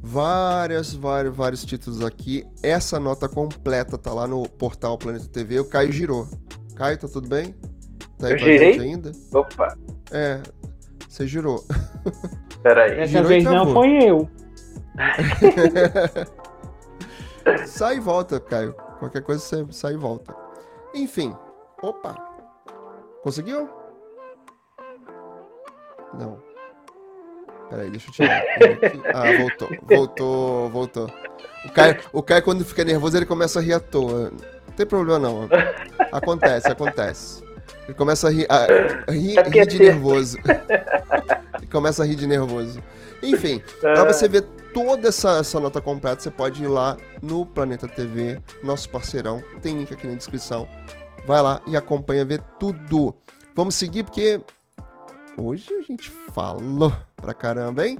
várias, vários, vários títulos aqui. Essa nota completa tá lá no portal Planeta TV. O Caio girou. Caio, tá tudo bem? Tá aí Eu girei? ainda? Opa. É, você girou. Peraí. Dessa girou vez não foi eu. sai e volta, Caio. Qualquer coisa você sai e volta. Enfim. Opa. Conseguiu? Não. Peraí, deixa eu tirar. Ah, voltou. Voltou, voltou. O Caio, o Caio, quando fica nervoso, ele começa a rir à toa. Não tem problema, não. Acontece, acontece. Ele começa a rir, a, rir, é rir de nervoso. Ele começa a rir de nervoso. Enfim, pra você ver toda essa, essa nota completa, você pode ir lá no Planeta TV, nosso parceirão. Tem link aqui na descrição. Vai lá e acompanha, ver tudo. Vamos seguir, porque Hoje a gente falou pra caramba, hein?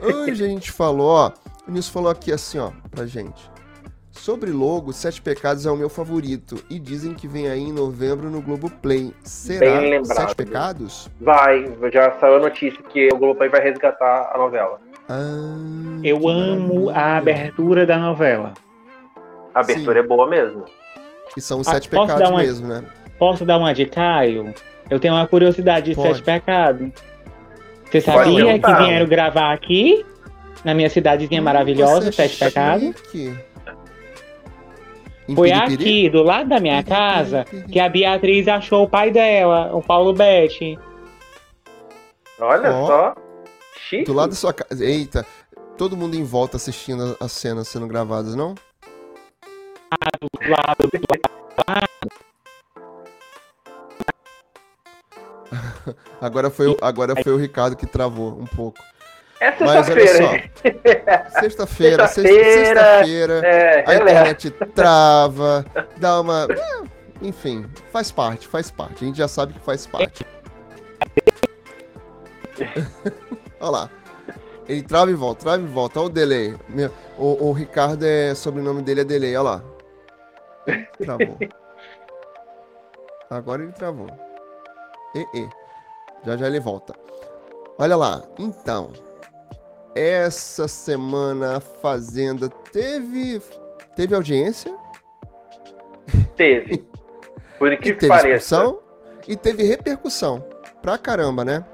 Hoje a gente falou, ó. O Nilson falou aqui assim, ó, pra gente. Sobre logo, Sete Pecados é o meu favorito. E dizem que vem aí em novembro no Globoplay. Será Bem Sete Pecados? Vai, já saiu a notícia que o Globoplay vai resgatar a novela. Ah, Eu amo a abertura da novela. A abertura Sim. é boa mesmo. Que são os ah, Sete Pecados uma... mesmo, né? Posso dar uma de Caio? Eu tenho uma curiosidade de Pode. Sete Pecados. Você sabia que vieram gravar aqui, na minha cidadezinha hum, maravilhosa, é Sete Pecados? Foi aqui, do lado da minha casa, que a Beatriz achou o pai dela, o Paulo Betti. Olha oh, só. Chique. Do lado da sua casa. Eita, todo mundo em volta assistindo as cenas sendo gravadas, não? Do lado, do lado. agora, foi, agora foi o Ricardo que travou um pouco. É sexta-feira. Sexta-feira, sexta-feira, é, a internet trava, dá uma. É, enfim, faz parte, faz parte. A gente já sabe que faz parte. Olha lá. Ele trava e volta, trava e volta. Olha o delay. O, o Ricardo é. Sobrenome dele é delay, olha lá. Travou. Agora ele travou. E, e. Já já ele volta. Olha lá, então. Essa semana a Fazenda teve. Teve audiência? Teve. Por que teve pareça. E teve repercussão. Pra caramba, né?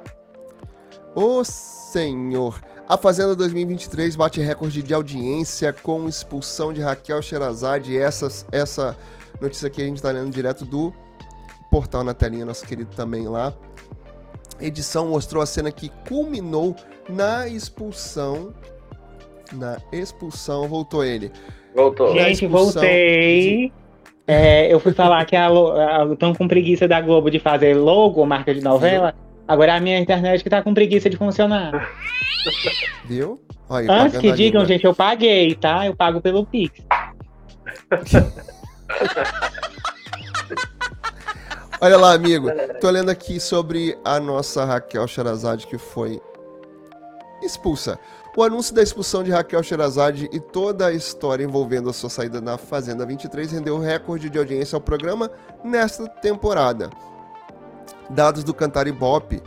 Ô senhor. A Fazenda 2023 bate recorde de audiência com expulsão de Raquel Sherazade. Essa, essa notícia aqui a gente tá lendo direto do portal na telinha, nosso querido também lá edição mostrou a cena que culminou na expulsão. Na expulsão, voltou ele. Voltou. Gente, voltei. De... É, eu fui falar que estão com preguiça da Globo de fazer logo, marca de novela. Agora é a minha internet que tá com preguiça de funcionar. Viu? Olha, Antes que digam, gente, eu paguei, tá? Eu pago pelo Pix. Olha lá, amigo. Tô lendo aqui sobre a nossa Raquel Sherazade que foi expulsa. O anúncio da expulsão de Raquel Sherazade e toda a história envolvendo a sua saída da Fazenda 23 rendeu recorde de audiência ao programa nesta temporada. Dados do Cantar Ibope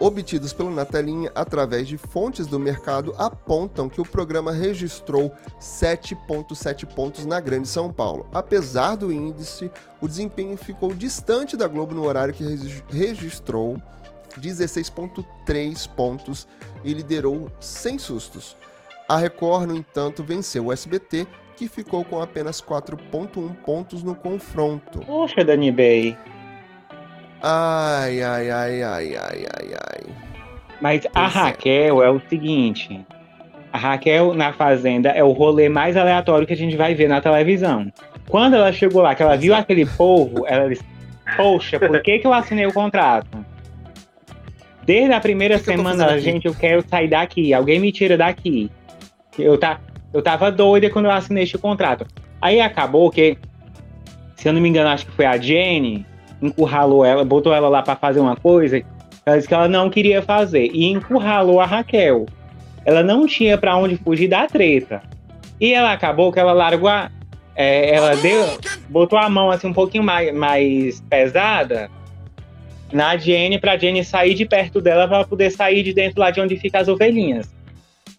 obtidos pelo Natelinha através de fontes do mercado apontam que o programa registrou 7,7 pontos na Grande São Paulo. Apesar do índice, o desempenho ficou distante da Globo no horário que registrou 16,3 pontos e liderou sem sustos. A Record, no entanto, venceu o SBT, que ficou com apenas 4,1 pontos no confronto. Poxa, Dani Bay. Ai, ai, ai, ai, ai, ai, ai. Mas pois a é. Raquel é. é o seguinte. A Raquel na Fazenda é o rolê mais aleatório que a gente vai ver na televisão. Quando ela chegou lá, que ela viu aquele povo, ela disse: Poxa, por que, que eu assinei o contrato? Desde a primeira que semana, que eu gente, eu quero sair daqui. Alguém me tira daqui. Eu, tá, eu tava doida quando eu assinei este contrato. Aí acabou que, se eu não me engano, acho que foi a Jenny, encurralou ela, botou ela lá para fazer uma coisa. Ela disse que ela não queria fazer. E encurralou a Raquel. Ela não tinha para onde fugir da treta. E ela acabou que ela largou a. É, ela deu, botou a mão assim um pouquinho mais, mais pesada na Jenny pra Jenny sair de perto dela para poder sair de dentro lá de onde ficam as ovelhinhas.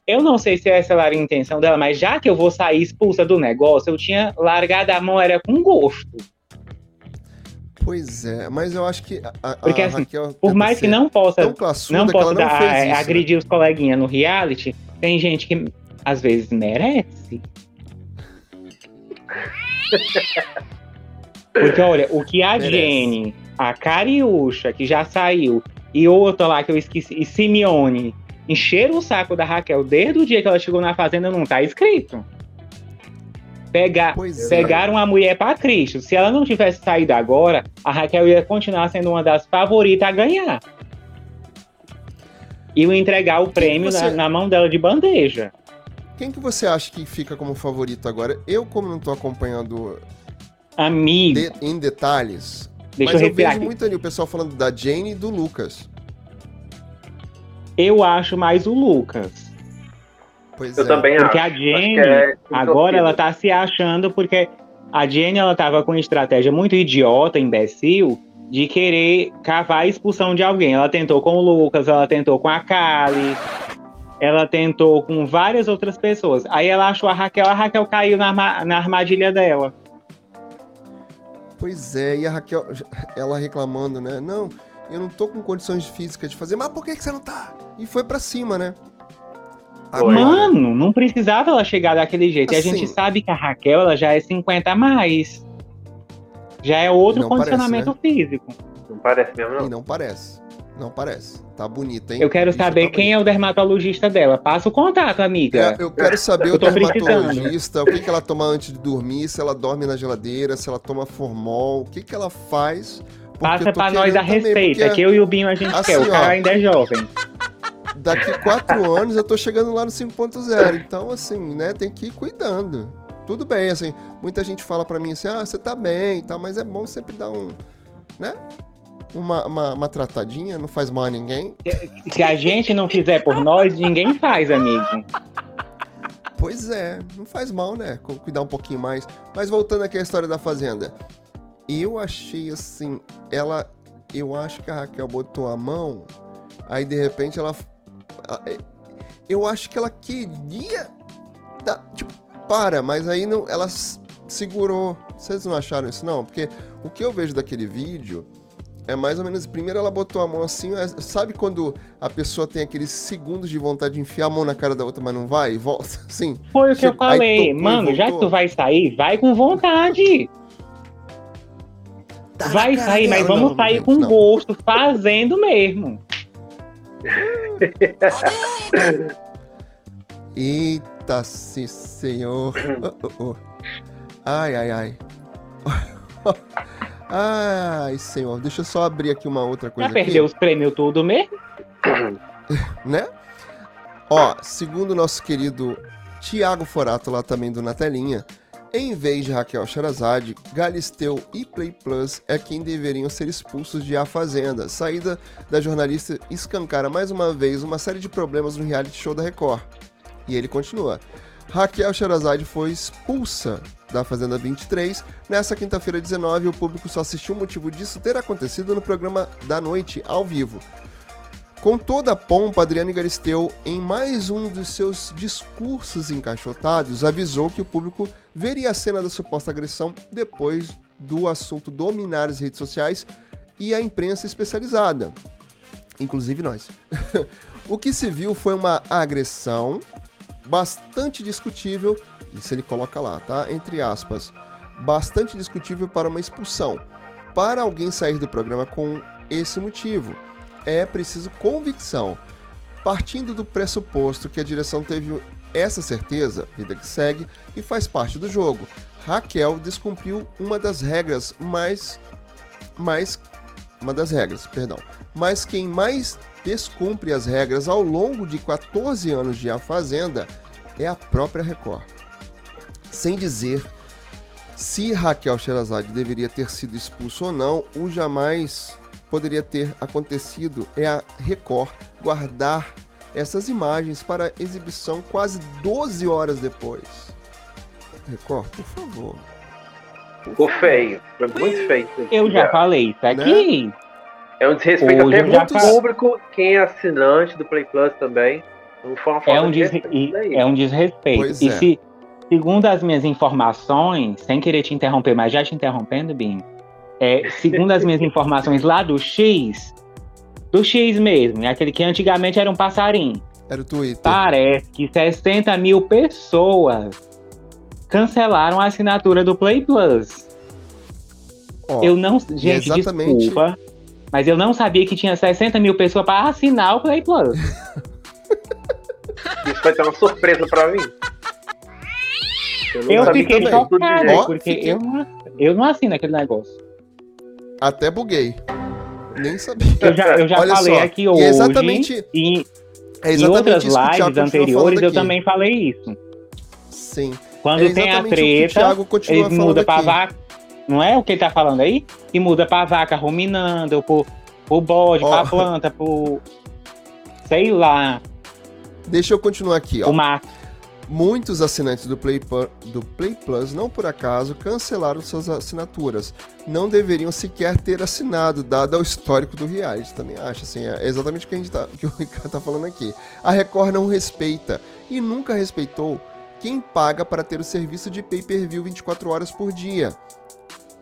Eu não sei se essa era a intenção dela, mas já que eu vou sair expulsa do negócio, eu tinha largado a mão, era com gosto. Pois é, mas eu acho que a, Porque, a assim, Raquel por mais que não possa, não possa não dar, isso, né? agredir né? os coleguinhas no reality, tem gente que às vezes merece. Porque olha, o que a merece. Jenny a Cariúcha, que já saiu, e outra lá que eu esqueci, e Simeone, encheram o saco da Raquel desde o dia que ela chegou na fazenda, não tá escrito. Pegar, é. pegaram a mulher para Cristo. Se ela não tivesse saído agora, a Raquel ia continuar sendo uma das favoritas a ganhar. E entregar o prêmio você... na, na, mão dela de bandeja. Quem que você acha que fica como favorito agora? Eu, como não tô acompanhando Amigo. De, em detalhes, Deixa Mas eu, eu vejo aqui. muito ali o pessoal falando da Jane e do Lucas. Eu acho mais o Lucas. Pois eu é. também porque acho. a Jane, é agora ela tá se achando, porque a Jane ela tava com uma estratégia muito idiota, imbecil, de querer cavar a expulsão de alguém. Ela tentou com o Lucas, ela tentou com a Kali, ela tentou com várias outras pessoas. Aí ela achou a Raquel, a Raquel caiu na, na armadilha dela. Pois é, e a Raquel, ela reclamando, né? Não, eu não tô com condições físicas de fazer, mas por que, que você não tá? E foi para cima, né? Agora, Mano, não precisava ela chegar daquele jeito. Assim, e a gente assim, sabe que a Raquel, ela já é 50 a mais. Já é outro condicionamento parece, né? físico. Não parece mesmo, não. E não parece. Não parece. Tá bonita, hein? Eu quero saber tá quem é o dermatologista dela. Passa o contato, amiga. É, eu quero saber eu o dermatologista, o que, que ela toma antes de dormir, se ela dorme na geladeira, se ela toma formol, o que, que ela faz. Passa pra nós a receita, porque, que eu e o Binho a gente assim, quer. O cara ó, ainda é jovem. Daqui quatro anos eu tô chegando lá no 5.0. Então, assim, né, tem que ir cuidando. Tudo bem, assim, muita gente fala pra mim assim, ah, você tá bem e tal, mas é bom sempre dar um, né? uma, uma, uma, tratadinha, não faz mal a ninguém. Se a gente não fizer por nós, ninguém faz, amigo. Pois é, não faz mal, né? Cuidar um pouquinho mais. Mas voltando aqui à história da Fazenda. Eu achei assim, ela. Eu acho que a Raquel botou a mão, aí de repente ela. É, eu acho que ela queria. Dar, tipo, para, mas aí não, ela segurou. Vocês não acharam isso, não? Porque o que eu vejo daquele vídeo é mais ou menos. Primeiro ela botou a mão assim. Sabe quando a pessoa tem aqueles segundos de vontade de enfiar a mão na cara da outra, mas não vai? Volta assim. Foi o que eu falei. Mano, já que tu vai sair, vai com vontade. Tá vai sair, mas vamos não, sair com não. gosto, fazendo mesmo. Eita, sim, senhor. Oh, oh, oh. Ai, ai, ai. Ai, senhor, deixa eu só abrir aqui uma outra coisa. Já perdeu os prêmios tudo mesmo? né? Ó, segundo o nosso querido Tiago Forato, lá também do Natelinha, Em vez de Raquel Sherazade, Galisteu e Play Plus é quem deveriam ser expulsos de A Fazenda. Saída da jornalista escancara mais uma vez uma série de problemas no reality show da Record. E ele continua. Raquel Sherazade foi expulsa da Fazenda 23. Nessa quinta-feira 19, o público só assistiu o motivo disso ter acontecido no programa da noite, ao vivo. Com toda a pompa, Adriane Galisteu, em mais um dos seus discursos encaixotados, avisou que o público veria a cena da suposta agressão depois do assunto dominar as redes sociais e a imprensa especializada, inclusive nós. o que se viu foi uma agressão bastante discutível, isso ele coloca lá, tá? Entre aspas, bastante discutível para uma expulsão. Para alguém sair do programa com esse motivo é preciso convicção. Partindo do pressuposto que a direção teve essa certeza, vida que segue, e faz parte do jogo. Raquel descumpriu uma das regras mais. mais uma das regras, perdão. Mas quem mais descumpre as regras ao longo de 14 anos de A Fazenda é a própria Record. Sem dizer se Raquel Sherazade deveria ter sido expulso ou não, o jamais poderia ter acontecido é a Record guardar essas imagens para exibição quase 12 horas depois. Record, por favor. Ficou feio. Foi muito feio. Eu já falei aqui. Né? É um desrespeito Hoje até público, quem é assinante do Play Plus também. Não foi uma é, um de é um desrespeito. Pois e é. se, segundo as minhas informações, sem querer te interromper, mas já te interrompendo, Bim, é, segundo as minhas informações lá do X, do X mesmo, é aquele que antigamente era um passarinho. Era o Twitter. Parece que 60 mil pessoas cancelaram a assinatura do Play Plus. Oh, eu não. Gente, exatamente... desculpa. Mas eu não sabia que tinha 60 mil pessoas para assinar o Play Plus. Isso vai ser uma surpresa para mim. Eu, eu fiquei chocado, porque fiquei... eu, não, eu não assino aquele negócio. Até buguei. Nem sabia. Eu já, eu já falei só, aqui hoje. E é exatamente, e, é exatamente em outras lives anteriores eu também falei isso. Sim. Quando é tem a treta, eles mudam pra vaca. Não é o que ele tá falando aí? E muda pra vaca ruminando, pro, pro bode, oh. pra planta, pro. Sei lá. Deixa eu continuar aqui, ó. O mato. Muitos assinantes do Play, do Play Plus, não por acaso, cancelaram suas assinaturas. Não deveriam sequer ter assinado, dado o histórico do reality. Também acho, assim, é exatamente o que, a gente tá, que o Ricardo está falando aqui. A Record não respeita e nunca respeitou quem paga para ter o serviço de pay-per-view 24 horas por dia.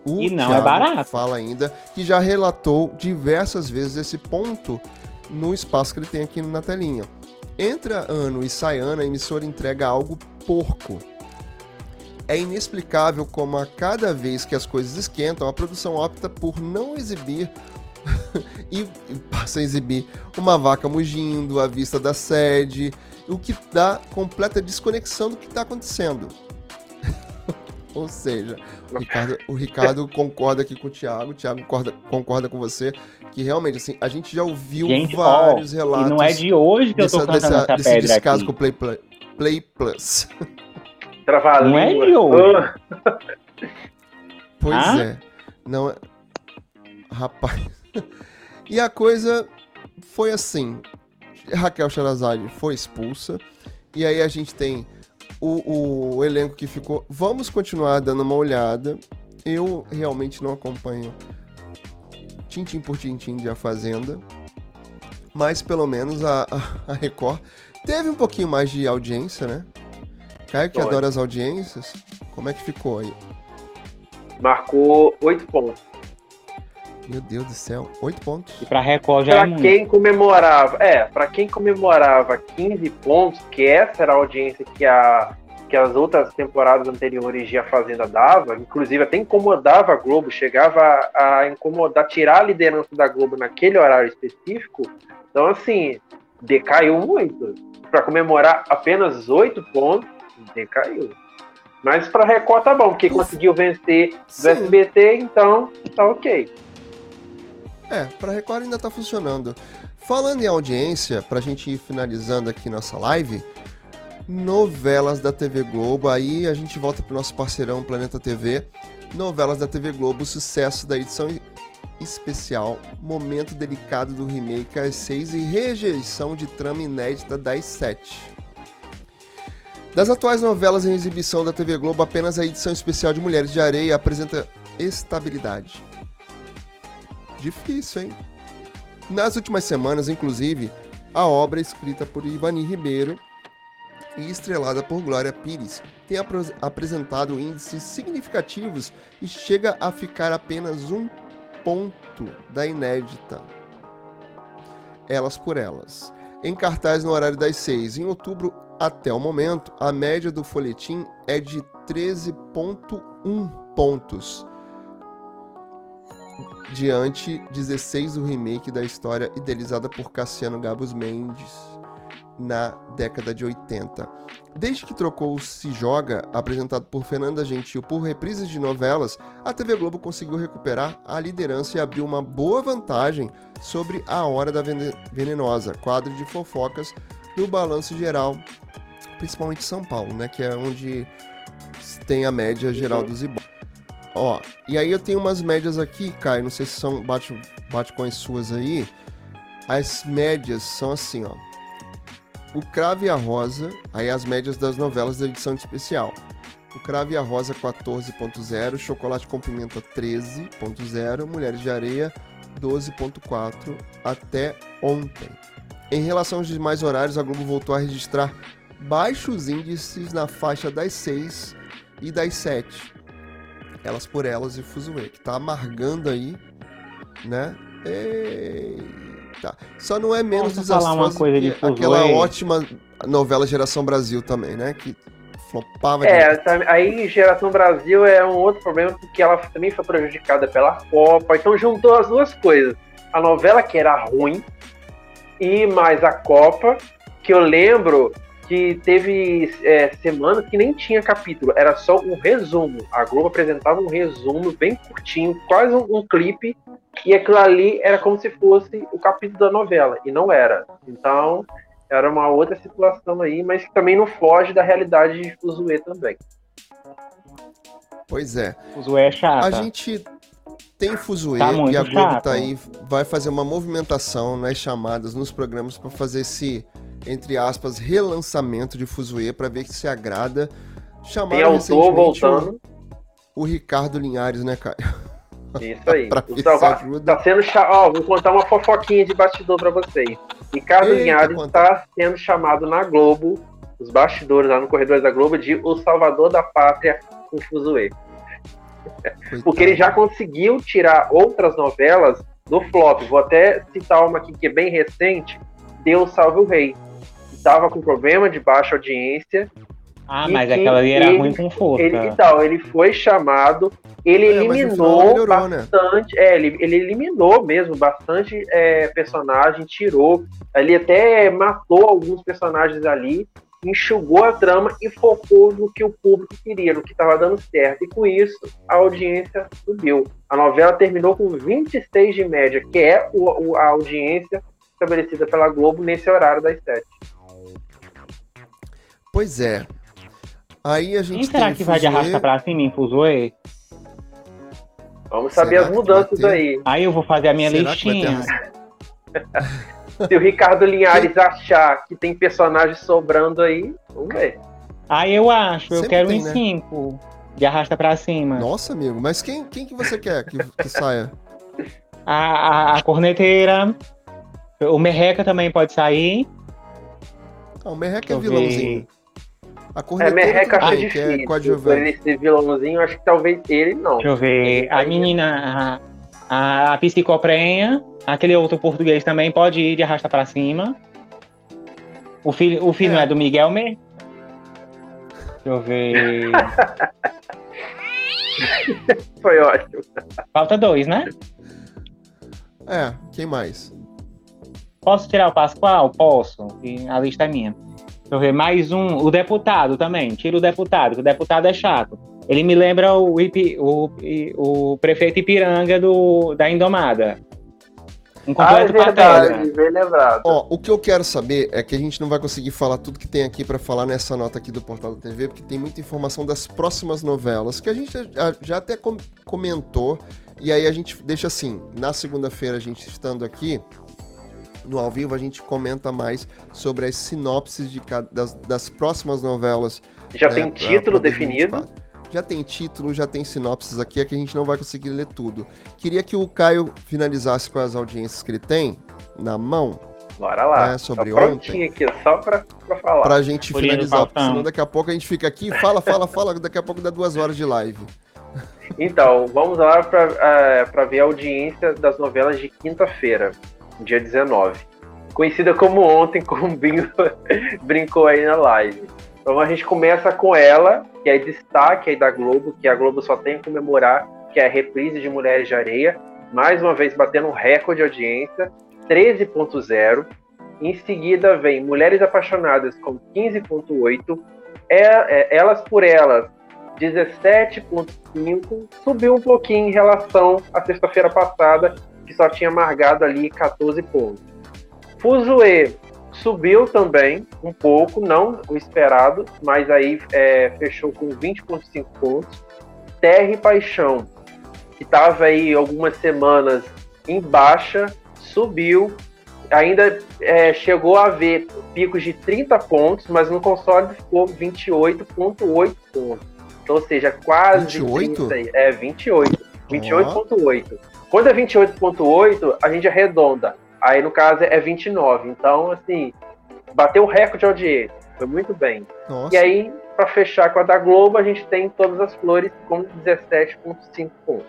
O e não é Thiago é barato. fala ainda que já relatou diversas vezes esse ponto no espaço que ele tem aqui na telinha. Entra ano e sai ano, a emissora entrega algo porco. É inexplicável como a cada vez que as coisas esquentam, a produção opta por não exibir e passa a exibir uma vaca mugindo à vista da sede, o que dá completa desconexão do que está acontecendo. Ou seja, o Ricardo, o Ricardo concorda aqui com o Thiago, o Thiago concorda, concorda com você, que realmente, assim, a gente já ouviu gente, vários ó, relatos. E não é de hoje que dessa, eu tô cantando dessa, essa desse pedra descaso aqui. com o Play, Play, Play Plus. não é de hoje. pois ah? é. Não é... Rapaz. e a coisa foi assim. Raquel Sherazade foi expulsa. E aí a gente tem o, o elenco que ficou. Vamos continuar dando uma olhada. Eu realmente não acompanho tintim por tintim de A Fazenda. Mas pelo menos a, a, a Record teve um pouquinho mais de audiência, né? Caio que adora as audiências. Como é que ficou aí? Marcou oito pontos. Meu Deus do céu, oito pontos. E pra Record já pra é quem comemorava, é, pra quem comemorava 15 pontos, que essa era a audiência que, a, que as outras temporadas anteriores de A Fazenda dava, inclusive até incomodava a Globo, chegava a, a incomodar, tirar a liderança da Globo naquele horário específico. Então, assim, decaiu muito. Para comemorar apenas oito pontos, decaiu. Mas para Record tá bom, porque conseguiu vencer do SBT, então tá ok. É, para Record ainda tá funcionando. Falando em audiência, pra gente ir finalizando aqui nossa live, novelas da TV Globo. Aí a gente volta pro nosso parceirão Planeta TV. Novelas da TV Globo, sucesso da edição especial, momento delicado do remake às 6 e rejeição de trama inédita das 7. Das atuais novelas em exibição da TV Globo, apenas a edição especial de Mulheres de Areia apresenta estabilidade. Difícil, hein? Nas últimas semanas, inclusive, a obra escrita por Ivani Ribeiro e estrelada por Glória Pires tem ap apresentado índices significativos e chega a ficar apenas um ponto da inédita. Elas por Elas. Em cartaz no horário das seis. Em outubro, até o momento, a média do folhetim é de 13,1 pontos. Diante 16 do remake da história idealizada por Cassiano Gabos Mendes na década de 80. Desde que trocou o Se Joga, apresentado por Fernanda Gentil, por reprises de novelas, a TV Globo conseguiu recuperar a liderança e abriu uma boa vantagem sobre A Hora da Venenosa, quadro de fofocas do Balanço Geral, principalmente São Paulo, né, que é onde tem a média geral dos Ibope. Ó, e aí eu tenho umas médias aqui, Caio, não sei se são bate, bate com as suas aí. As médias são assim, ó. O Crave e a Rosa, aí as médias das novelas da edição especial. O Crave e a Rosa 14.0, Chocolate com Pimenta 13.0, Mulheres de Areia 12.4 até ontem. Em relação aos demais horários, a Globo voltou a registrar baixos índices na faixa das 6 e das 7. Elas por Elas e Fuzue, que tá amargando aí, né? Ei Tá. Só não é menos Posso desastrosa uma coisa de aquela ótima novela Geração Brasil também, né? Que flopava. É, de... aí Geração Brasil é um outro problema porque ela também foi prejudicada pela Copa. Então juntou as duas coisas. A novela que era ruim e mais a Copa, que eu lembro que teve é, semanas que nem tinha capítulo, era só um resumo. A Globo apresentava um resumo bem curtinho, quase um, um clipe e aquilo ali era como se fosse o capítulo da novela, e não era. Então, era uma outra situação aí, mas que também não foge da realidade de Fuzue também. Pois é. Fuzue é chato. A gente tem Fuzue tá e a Globo chato. tá aí, vai fazer uma movimentação nas chamadas, nos programas, para fazer esse, entre aspas, relançamento de Fuzue, para ver se agrada. Chamaram tem autor voltando. O, o Ricardo Linhares, né, Caio? Isso aí. Então, tá sendo Ó, vou contar uma fofoquinha de bastidor para vocês. Ricardo Eita, Linhares está sendo chamado na Globo, os bastidores lá no corredor da Globo, de O Salvador da Pátria com Fuzue. Porque ele já conseguiu tirar outras novelas do flop. Vou até citar uma aqui que é bem recente, Deus Salve o Rei. Estava com problema de baixa audiência ah, mas aquela ali era ele, ruim com força. Ele, então, ele foi chamado, ele é, eliminou melhorou, né? bastante, né? é, ele, ele eliminou mesmo bastante é, personagem, tirou, ele até matou alguns personagens ali, enxugou a trama e focou no que o público queria, no que estava dando certo. E com isso, a audiência subiu. A novela terminou com 26 de média, que é o, o, a audiência estabelecida pela Globo nesse horário das 7. Pois é, Aí a gente Quem será que vai de arrasta pra cima em Fuzue? Vamos saber será as mudanças aí. Aí eu vou fazer a minha será listinha. Se o Ricardo Linhares achar que tem personagem sobrando aí, vamos ver. Aí eu acho, Sempre eu quero tem, em 5 né? de arrasta pra cima. Nossa, amigo, mas quem, quem que você quer que, que saia? A, a, a, corneteira. O Merreca também pode sair. Ah, o Merreca é vilãozinho. Ver. A é, Merreca acho difícil. É Por ele ser vilãozinho, acho que talvez ele não. Deixa eu ver. A menina, a, a psicoprenha, aquele outro português também pode ir de arrasta pra cima. O filho, o filho é. é do Miguel mesmo? Deixa eu ver. Foi ótimo. Falta dois, né? É, quem mais? Posso tirar o Pascoal? Posso. A lista é minha. Deixa eu ver, mais um. O deputado também. Tira o deputado, que o deputado é chato. Ele me lembra o, o, o prefeito Ipiranga do, da Indomada. Um completo ah, é verdade, bem lembrado. Ó, o que eu quero saber é que a gente não vai conseguir falar tudo que tem aqui para falar nessa nota aqui do Portal da TV, porque tem muita informação das próximas novelas, que a gente já, já até comentou, e aí a gente deixa assim, na segunda-feira a gente estando aqui, no ao vivo, a gente comenta mais sobre as sinopses de cada, das, das próximas novelas. Já né, tem título definido? Já tem título, já tem sinopses aqui, é que a gente não vai conseguir ler tudo. Queria que o Caio finalizasse com as audiências que ele tem na mão. Bora lá. Né, sobre Tô ontem. aqui, só pra, pra falar. Pra gente finalizar, porque senão daqui a pouco a gente fica aqui, fala, fala, fala, daqui a pouco dá duas horas de live. Então, vamos lá para uh, é, ver a audiência das novelas de quinta-feira, dia 19. Conhecida como ontem, como Bingo brincou aí na live. Então a gente começa com ela, que é destaque aí da Globo, que a Globo só tem que comemorar, que é a reprise de Mulheres de Areia, mais uma vez batendo um recorde de audiência, 13.0. Em seguida vem Mulheres Apaixonadas com 15.8, é, é, Elas por Elas 17.5, subiu um pouquinho em relação à sexta-feira passada, que só tinha marcado ali 14 pontos. Fuzue subiu também um pouco, não o esperado, mas aí é, fechou com 20,5 pontos. Terra e Paixão, que estava aí algumas semanas em baixa, subiu, ainda é, chegou a ver picos de 30 pontos, mas no console ficou 28,8 pontos. Então, ou seja, quase 28? 30, é 28. 28,8. Quando é 28,8, a gente arredonda. Aí, no caso, é 29. Então, assim, bateu o recorde de audiência. Foi muito bem. Nossa. E aí, para fechar com a da Globo, a gente tem Todas as Flores com 17,5 pontos.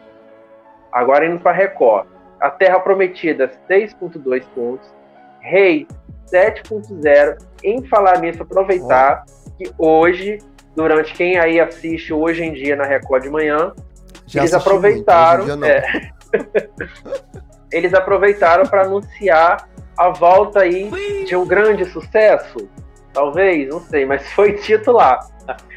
Agora, indo para Record. A Terra Prometida, 6,2 pontos. Rei, 7,0. Em falar nisso, aproveitar oh. que hoje, durante quem aí assiste hoje em dia na Record de manhã, Já eles aproveitaram. Muito, é, eles aproveitaram para anunciar a volta aí de um grande sucesso. Talvez, não sei, mas foi titular.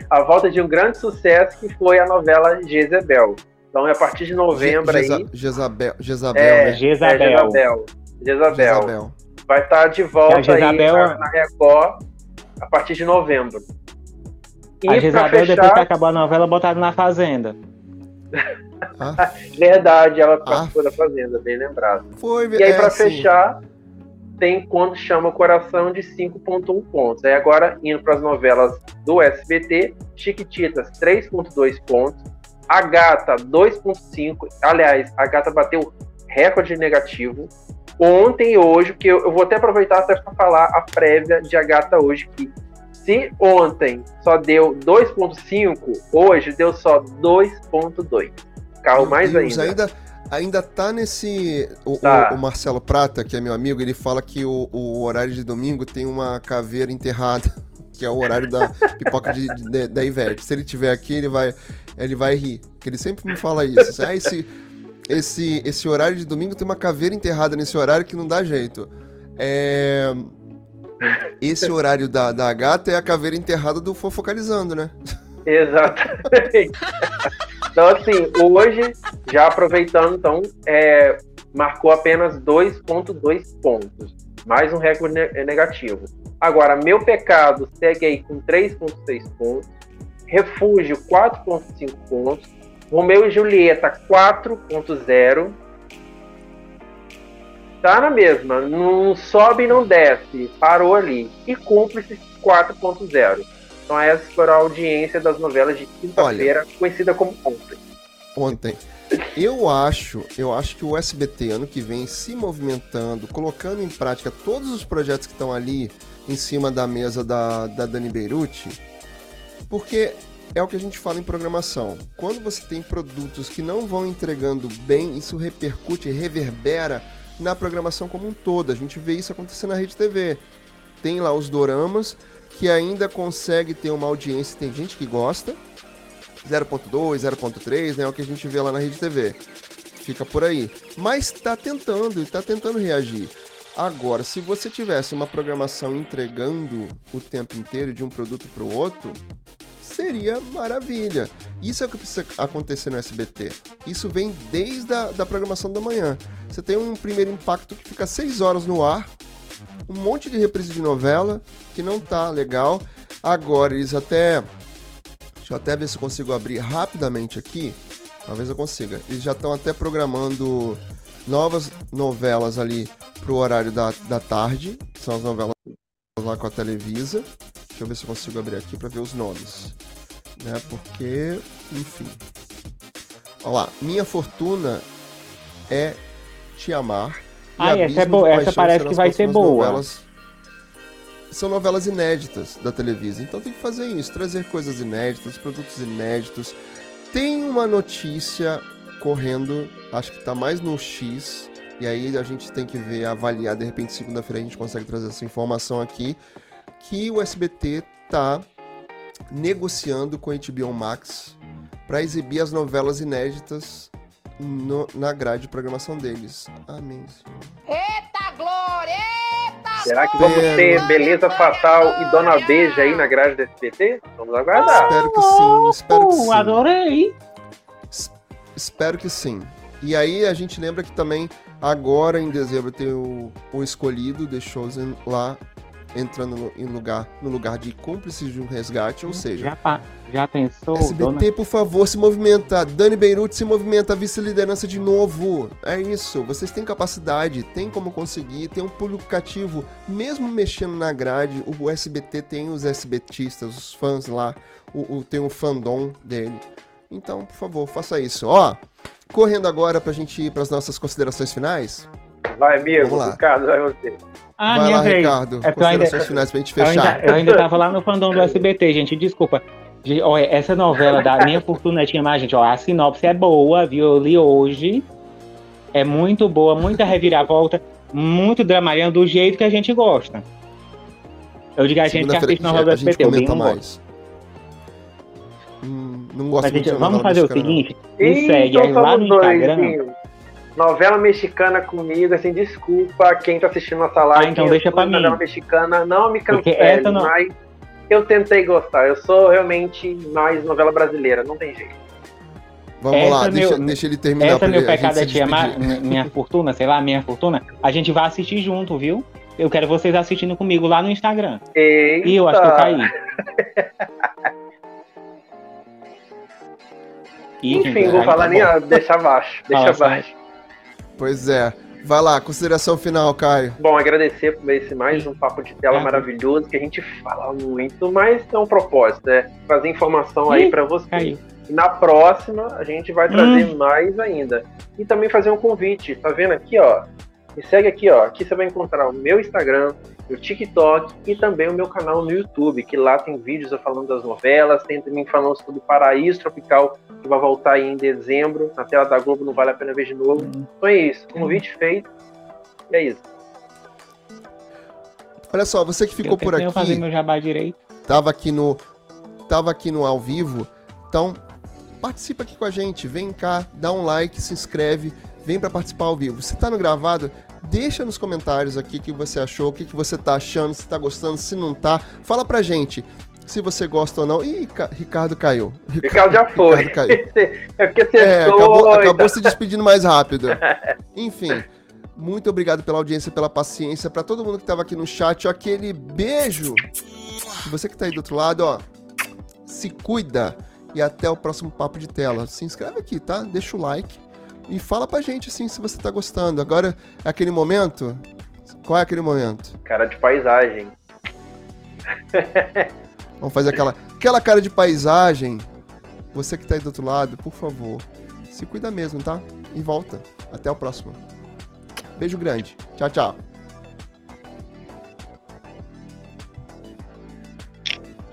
A volta de um grande sucesso que foi a novela Jezebel. Então é a partir de novembro Je aí. Jezabel, Jezabel, é, né? Jezabel. É Jezabel. Jezabel. Jezabel. Vai estar de volta Jezabel... aí na Record a partir de novembro. E a Jezabel, fechar... depois que acabou a novela, botaram na Fazenda. Ah. Verdade, ela participou ah. da Fazenda, bem lembrado. Foi, e aí, é, para fechar, tem Quando Chama o Coração de 5,1 pontos. Aí agora, indo para as novelas do SBT, Chiquititas, 3,2 pontos. A Gata, 2,5. Aliás, a Gata bateu recorde negativo. Ontem e hoje, que eu, eu vou até aproveitar até para falar a prévia de A Gata hoje, que se ontem só deu 2,5, hoje deu só 2,2 carro meu mais Deus, ainda. ainda. Ainda tá nesse. O, tá. O, o, Marcelo Prata, que é meu amigo, ele fala que o, o, horário de domingo tem uma caveira enterrada, que é o horário da pipoca de, de, da Ivete. Se ele tiver aqui, ele vai, ele vai rir. Porque ele sempre me fala isso. Ah, esse, esse, esse horário de domingo tem uma caveira enterrada nesse horário que não dá jeito. É. Esse horário da, da gata é a caveira enterrada do Fofocalizando, né? Exatamente. então, assim, hoje, já aproveitando, então, é, marcou apenas 2,2 pontos. Mais um recorde negativo. Agora, meu pecado segue aí com 3,6 pontos. Refúgio, 4,5 pontos. Romeu e Julieta, 4,0. Tá na mesma. Não sobe e não desce. Parou ali. E cúmplice, 4,0. Então essa foi a audiência das novelas de quinta-feira, conhecida como Ontem. Ontem. Eu acho, eu acho que o SBT ano que vem se movimentando, colocando em prática todos os projetos que estão ali em cima da mesa da, da Dani Beirute, porque é o que a gente fala em programação. Quando você tem produtos que não vão entregando bem, isso repercute, reverbera na programação como um todo. A gente vê isso acontecer na Rede TV. Tem lá os doramas, que ainda consegue ter uma audiência, tem gente que gosta, 0.2, 0.3, né, é o que a gente vê lá na Rede TV. Fica por aí. Mas está tentando, está tentando reagir. Agora, se você tivesse uma programação entregando o tempo inteiro de um produto para o outro, seria maravilha. Isso é o que precisa acontecer no SBT. Isso vem desde a da programação da manhã. Você tem um primeiro impacto que fica seis horas no ar, um monte de reprise de novela que não tá legal. Agora eles até. Deixa eu até ver se eu consigo abrir rapidamente aqui. Talvez eu consiga. Eles já estão até programando novas novelas ali pro horário da, da tarde, são as novelas lá com a Televisa. Deixa eu ver se eu consigo abrir aqui para ver os nomes. Né? Porque, enfim. Olha lá, Minha Fortuna é Te Amar. Ah, essa, é boa. essa parece que vai ser boa. Novelas, são novelas inéditas da Televisa. Então tem que fazer isso, trazer coisas inéditas, produtos inéditos. Tem uma notícia correndo, acho que tá mais no X, e aí a gente tem que ver, avaliar, de repente segunda-feira a gente consegue trazer essa informação aqui, que o SBT tá negociando com a HBO Max para exibir as novelas inéditas no, na grade de programação deles. Amém, Senhor. Eita glória! Eita Será que vamos ter Beleza Fatal e Dona Beija aí na grade do SBT? Vamos aguardar. Espero que sim, espero que sim. Adorei! Espero que sim. E aí a gente lembra que também agora em dezembro tem o, o escolhido The Chosen lá entrando no, em lugar, no lugar de cúmplices de um resgate, ou seja... Já, já pensou, SBT, dona... por favor, se movimenta. Dani Beirute se movimenta, vice-liderança de novo. É isso, vocês têm capacidade, tem como conseguir, tem um público cativo. Mesmo mexendo na grade, o SBT tem os SBTistas, os fãs lá, o, o tem o fandom dele. Então, por favor, faça isso. Ó, correndo agora pra gente ir para as nossas considerações finais. Vai, amigo. Vamos lá. Ricardo, vai você. Ah, vai lá, vez. Ricardo. É considerações ainda, finais pra gente fechar. Eu ainda, eu ainda tava lá no fandom do SBT, gente. Desculpa. Olha, essa novela da Minha Fortuna tinha mais, gente. Ó, a sinopse é boa, viu? Eu li hoje. É muito boa, muita reviravolta, muito dramalhão do jeito que a gente gosta. Eu digo a gente que assiste novela do SBT, eu não mais. gosto. Hum, não gosto gente, Vamos fazer o seguinte: me segue aí lá no Instagram. Dois, novela mexicana comigo, assim, desculpa quem tá assistindo nossa live. Ah, então deixa pra mim. Novela mexicana, não me cancele, não... mas eu tentei gostar. Eu sou realmente mais novela brasileira, não tem jeito. Vamos essa lá, deixa, deixa, ele terminar. Essa meu pecado é minha fortuna, sei lá, minha fortuna. A gente vai assistir junto, viu? Eu quero vocês assistindo comigo lá no Instagram. Eita. E eu acho que eu caí. Enfim, vou falar tá nem deixa abaixo, deixa abaixo. Pois é. Vai lá, consideração final, Caio. Bom, agradecer por esse mais um papo de tela é. maravilhoso, que a gente fala muito, mas é um propósito, né? Trazer informação aí para você. Caiu. E na próxima a gente vai trazer hum. mais ainda. E também fazer um convite, tá vendo aqui, ó? Me segue aqui, ó. Aqui você vai encontrar o meu Instagram, meu TikTok e também o meu canal no YouTube, que lá tem vídeos eu falando das novelas, tem também falando sobre o Paraíso Tropical, que vai voltar aí em dezembro, na tela da Globo, não vale a pena ver de novo. Uhum. Então é isso, convite uhum. feito, e é isso. Olha só, você que ficou por aqui. fazer meu jabá direito. Tava aqui no tava aqui no ao vivo, então participa aqui com a gente, vem cá, dá um like, se inscreve, vem para participar ao vivo. Se tá no gravado, Deixa nos comentários aqui o que você achou, o que, que você tá achando, se tá gostando, se não tá. Fala pra gente se você gosta ou não. Ih, Ricardo caiu. Ricardo já foi. Ricardo caiu. é porque você é, acabou, acabou se despedindo mais rápido. Enfim, muito obrigado pela audiência, pela paciência. Para todo mundo que tava aqui no chat, aquele beijo. Você que tá aí do outro lado, ó, se cuida. E até o próximo papo de tela. Se inscreve aqui, tá? Deixa o like e fala pra gente assim se você tá gostando. Agora, é aquele momento. Qual é aquele momento? Cara de paisagem. Vamos fazer aquela, aquela cara de paisagem. Você que tá aí do outro lado, por favor, se cuida mesmo, tá? E volta. Até o próximo. Beijo grande. Tchau, tchau.